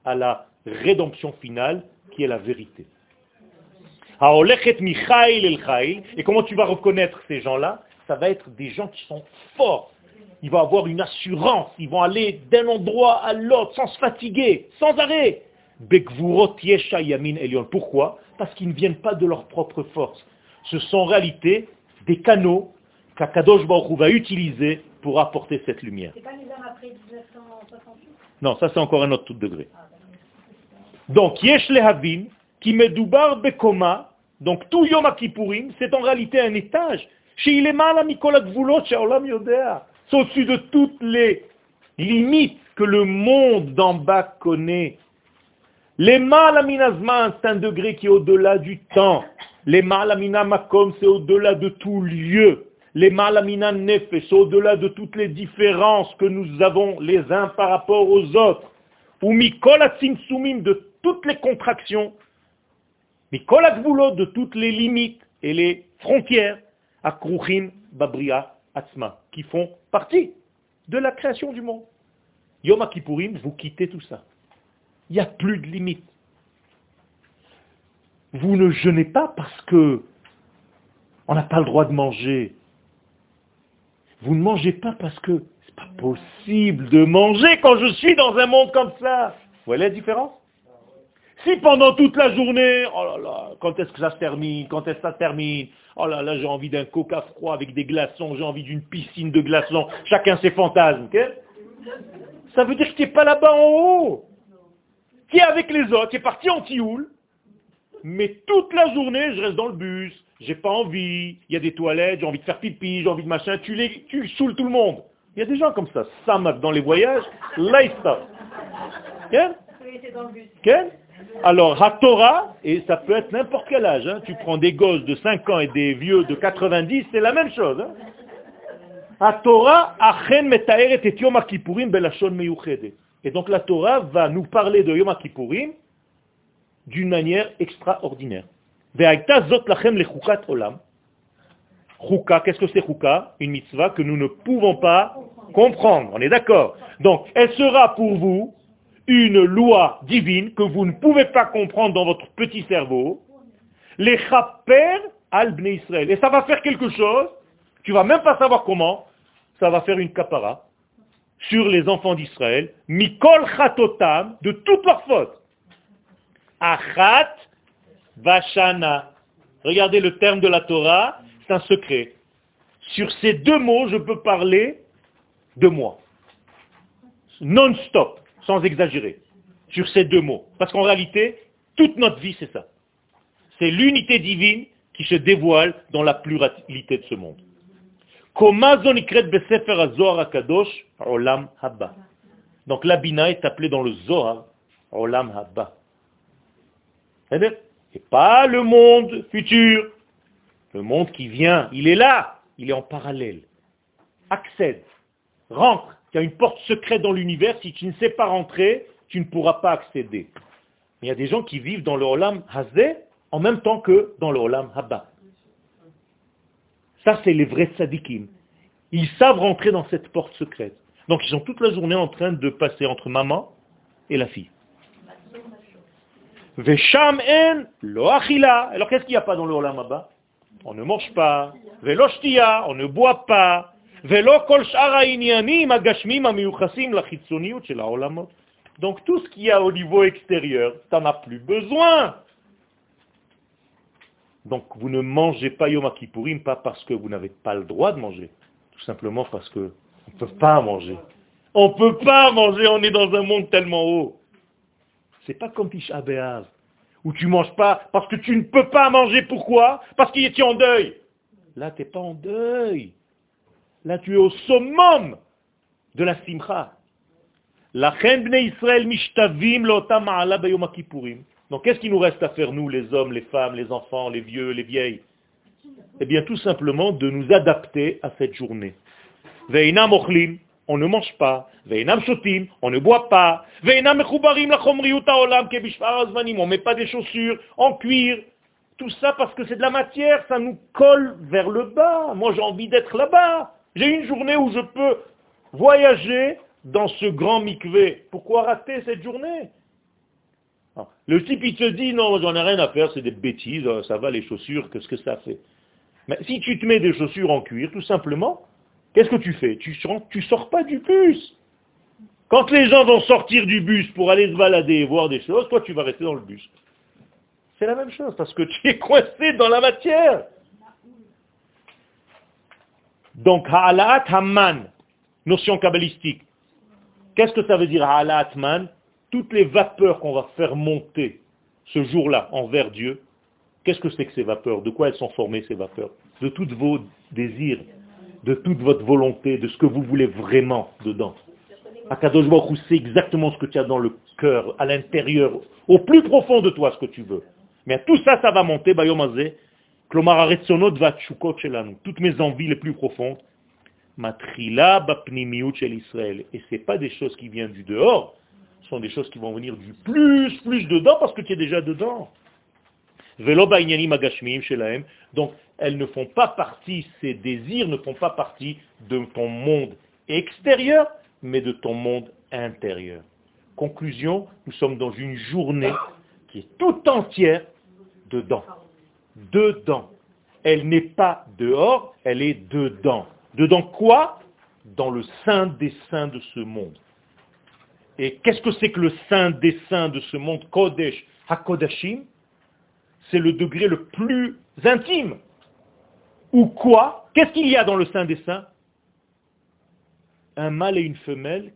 à la rédemption finale qui est la vérité. Et comment tu vas reconnaître ces gens-là? Ça va être des gens qui sont forts. Ils vont avoir une assurance. Ils vont aller d'un endroit à l'autre sans se fatiguer, sans arrêt. Pourquoi? Parce qu'ils ne viennent pas de leur propre force. Ce sont en réalité des canaux qu'Akadosh Baruch va utiliser pour apporter cette lumière. pas les après 1968 Non, ça c'est encore un autre degré. Donc, Yesh Lehavin, qui Medoubar Bekoma, donc tout Yom Kippourim, c'est en réalité un étage. Chez il est mal Au-dessus de toutes les limites que le monde d'en bas connaît. Les mal c'est un degré qui est au-delà du temps. Les malamina makom, c'est au-delà de tout lieu. Les malamina nefesh, c'est au-delà de toutes les différences que nous avons les uns par rapport aux autres. Ou mikol sumim de toutes les contractions. Mikol de toutes les limites et les frontières. Akruchim babria qui font partie de la création du monde. Yom vous quittez tout ça. Il n'y a plus de limites. Vous ne jeûnez pas parce que on n'a pas le droit de manger. Vous ne mangez pas parce que c'est pas possible de manger quand je suis dans un monde comme ça. Vous voyez la différence Si pendant toute la journée, oh là là, quand est-ce que ça se termine Quand est-ce que ça termine Oh là là, j'ai envie d'un coca froid avec des glaçons, j'ai envie d'une piscine de glaçons, chacun ses fantasmes. ça veut dire que tu n'es pas là-bas en haut. Tu es avec les autres, tu es parti en tioule, mais toute la journée, je reste dans le bus, j'ai pas envie, il y a des toilettes, j'ai envie de faire pipi, j'ai envie de machin, tu, les, tu saoules tout le monde. Il y a des gens comme ça, ça dans les voyages, là ils Alors, la Torah, et ça peut être n'importe quel âge, hein. tu prends des gosses de 5 ans et des vieux de 90, c'est la même chose. Hein. Et donc la Torah va nous parler de Yom Kippourim d'une manière extraordinaire. olam. qu'est-ce que c'est chouka? Une mitzvah que nous ne pouvons pas comprendre. On est d'accord Donc, elle sera pour vous une loi divine que vous ne pouvez pas comprendre dans votre petit cerveau. Les chaper al Israël. Et ça va faire quelque chose, tu vas même pas savoir comment, ça va faire une kapara sur les enfants d'Israël, mikol chatotam, de toutes leurs fautes. Achat Vashana. Regardez le terme de la Torah, c'est un secret. Sur ces deux mots, je peux parler de moi. Non-stop, sans exagérer. Sur ces deux mots. Parce qu'en réalité, toute notre vie, c'est ça. C'est l'unité divine qui se dévoile dans la pluralité de ce monde. Donc l'abina est appelé dans le Zohar Olam Haba. Et pas le monde futur. Le monde qui vient, il est là, il est en parallèle. Accède, rentre. Il y a une porte secrète dans l'univers. Si tu ne sais pas rentrer, tu ne pourras pas accéder. Il y a des gens qui vivent dans le Olam Hazé en même temps que dans le Olam Haba. Ça, c'est les vrais tzadikim. Ils savent rentrer dans cette porte secrète. Donc, ils sont toute la journée en train de passer entre maman et la fille. Vesham en lo Alors qu'est-ce qu'il n'y a pas dans le Olam On ne mange pas. Velo on ne boit pas. Donc tout ce qu'il y a au niveau extérieur, tu n'en as plus besoin. Donc vous ne mangez pas Yom Kippourim pas parce que vous n'avez pas le droit de manger, tout simplement parce que on ne peut pas manger. On ne peut pas manger, on est dans un monde tellement haut. C'est pas comme Tisha où tu manges pas parce que tu ne peux pas manger. Pourquoi? Parce qu'il est en deuil. Là, tu n'es pas en deuil. Là, tu es au summum de la simcha. La mishtavim Donc, qu'est-ce qu'il nous reste à faire, nous, les hommes, les femmes, les enfants, les vieux, les vieilles? Eh bien, tout simplement de nous adapter à cette journée on ne mange pas, on ne boit pas, on ne met pas des chaussures en cuir, tout ça parce que c'est de la matière, ça nous colle vers le bas. Moi j'ai envie d'être là-bas. J'ai une journée où je peux voyager dans ce grand mikvé. Pourquoi rater cette journée? Ah, Le type il te dit non, j'en ai rien à faire, c'est des bêtises, ça va les chaussures, qu'est-ce que ça fait? Mais si tu te mets des chaussures en cuir, tout simplement, Qu'est-ce que tu fais? Tu ne sors pas du bus. Quand les gens vont sortir du bus pour aller se balader et voir des choses, toi tu vas rester dans le bus. C'est la même chose, parce que tu es coincé dans la matière. Donc, ha'alaat hamman, notion kabbalistique. Qu'est-ce que ça veut dire ha'alaat man Toutes les vapeurs qu'on va faire monter ce jour-là envers Dieu, qu'est-ce que c'est que ces vapeurs? De quoi elles sont formées ces vapeurs? De tous vos désirs, de toute votre volonté, de ce que vous voulez vraiment dedans. Akadosh Baruch c'est exactement ce que tu as dans le cœur, à l'intérieur, au plus profond de toi, ce que tu veux. Mais tout ça, ça va monter, Bayomazé, toutes mes envies les plus profondes. Et ce pas des choses qui viennent du dehors, ce sont des choses qui vont venir du plus, plus dedans, parce que tu es déjà dedans. Donc, elles ne font pas partie, ces désirs ne font pas partie de ton monde extérieur, mais de ton monde intérieur. Conclusion, nous sommes dans une journée qui est tout entière dedans. Dedans. Elle n'est pas dehors, elle est dedans. Dedans quoi? Dans le sein des saints de ce monde. Et qu'est-ce que c'est que le sein des saints de ce monde? Kodesh HaKodashim C'est le degré le plus intime. Ou quoi? Qu'est-ce qu'il y a dans le sein des saints? Un mâle et une femelle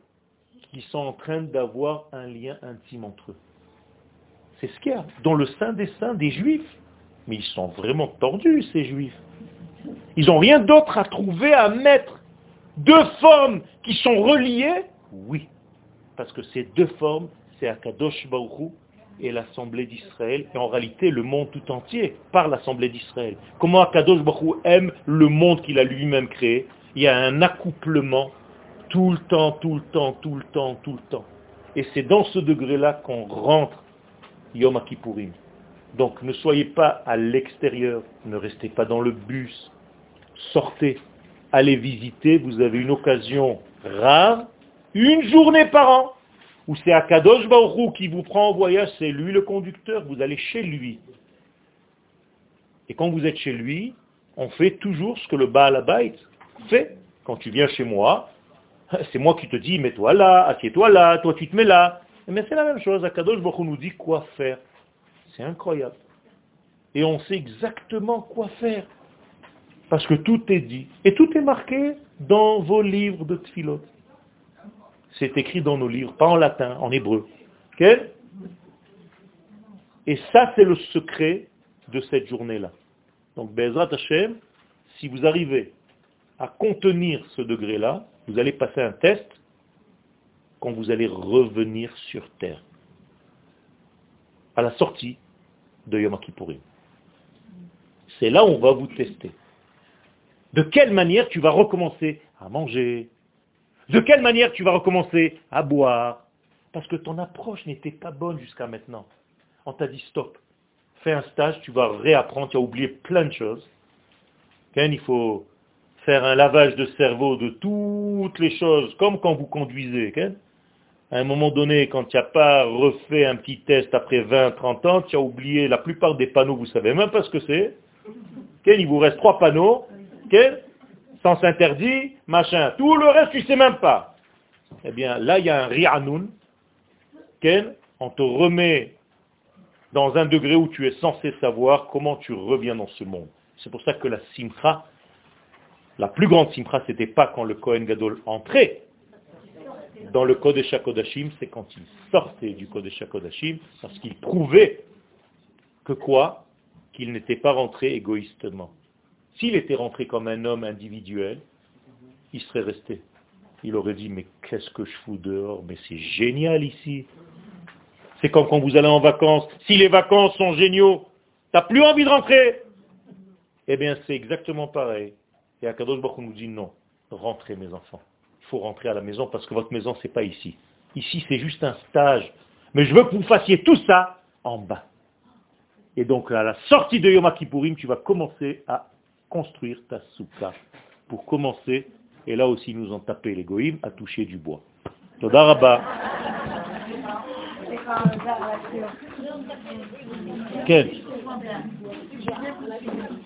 qui sont en train d'avoir un lien intime entre eux. C'est ce qu'il y a dans le sein des saints des juifs. Mais ils sont vraiment tordus, ces juifs. Ils n'ont rien d'autre à trouver, à mettre. Deux formes qui sont reliées Oui. Parce que ces deux formes, c'est Akadosh Baruch et l'Assemblée d'Israël, et en réalité le monde tout entier, par l'Assemblée d'Israël. Comment Akadosh Baruch aime le monde qu'il a lui-même créé? Il y a un accouplement tout le temps, tout le temps, tout le temps, tout le temps. Et c'est dans ce degré-là qu'on rentre Yom Kippourim. Donc ne soyez pas à l'extérieur, ne restez pas dans le bus, sortez, allez visiter, vous avez une occasion rare, une journée par an, où c'est Akadosh Baruch qui vous prend en voyage, c'est lui le conducteur, vous allez chez lui. Et quand vous êtes chez lui, on fait toujours ce que le Baal fait. Quand tu viens chez moi, c'est moi qui te dis, mets-toi là, assieds-toi là, toi tu te mets là. Mais c'est la même chose, Akadosh Baruch nous dit quoi faire. C'est incroyable. Et on sait exactement quoi faire. Parce que tout est dit. Et tout est marqué dans vos livres de Tfilot. C'est écrit dans nos livres, pas en latin, en hébreu. Et ça, c'est le secret de cette journée-là. Donc, Bezrat Hashem, si vous arrivez à contenir ce degré-là, vous allez passer un test quand vous allez revenir sur Terre. À la sortie de Yom Kippourim. C'est là où on va vous tester. De quelle manière tu vas recommencer à manger? De quelle manière tu vas recommencer à boire? Parce que ton approche n'était pas bonne jusqu'à maintenant. On t'a dit stop. Fais un stage, tu vas réapprendre, tu as oublié plein de choses. il faut faire un lavage de cerveau de toutes les choses, comme quand vous conduisez. À un moment donné, quand tu n'as pas refait un petit test après 20, 30 ans, tu as oublié la plupart des panneaux, vous savez même pas ce que c'est. Il vous reste trois panneaux. Sens interdit, machin. Tout le reste, tu sais même pas. Eh bien, là, il y a un ri'anoun. On te remet dans un degré où tu es censé savoir comment tu reviens dans ce monde. C'est pour ça que la simcha, la plus grande simcha, c'était pas quand le Kohen Gadol entrait dans le Kodesh HaKodashim, c'est quand il sortait du Kodesh HaKodashim, parce qu'il prouvait que quoi Qu'il n'était pas rentré égoïstement. S'il était rentré comme un homme individuel, il serait resté. Il aurait dit, mais qu'est-ce que je fous dehors Mais c'est génial ici. C'est comme quand vous allez en vacances. Si les vacances sont géniaux, tu n'as plus envie de rentrer. Eh bien, c'est exactement pareil. Et Akadosh Baruch nous dit non, rentrez mes enfants. Il faut rentrer à la maison parce que votre maison, c'est pas ici. Ici, c'est juste un stage. Mais je veux que vous fassiez tout ça en bas. Et donc, à la sortie de Yom Kippourim, tu vas commencer à construire ta souka. Pour commencer, et là aussi nous ont tapé les goïms, à toucher du bois. Todaraba.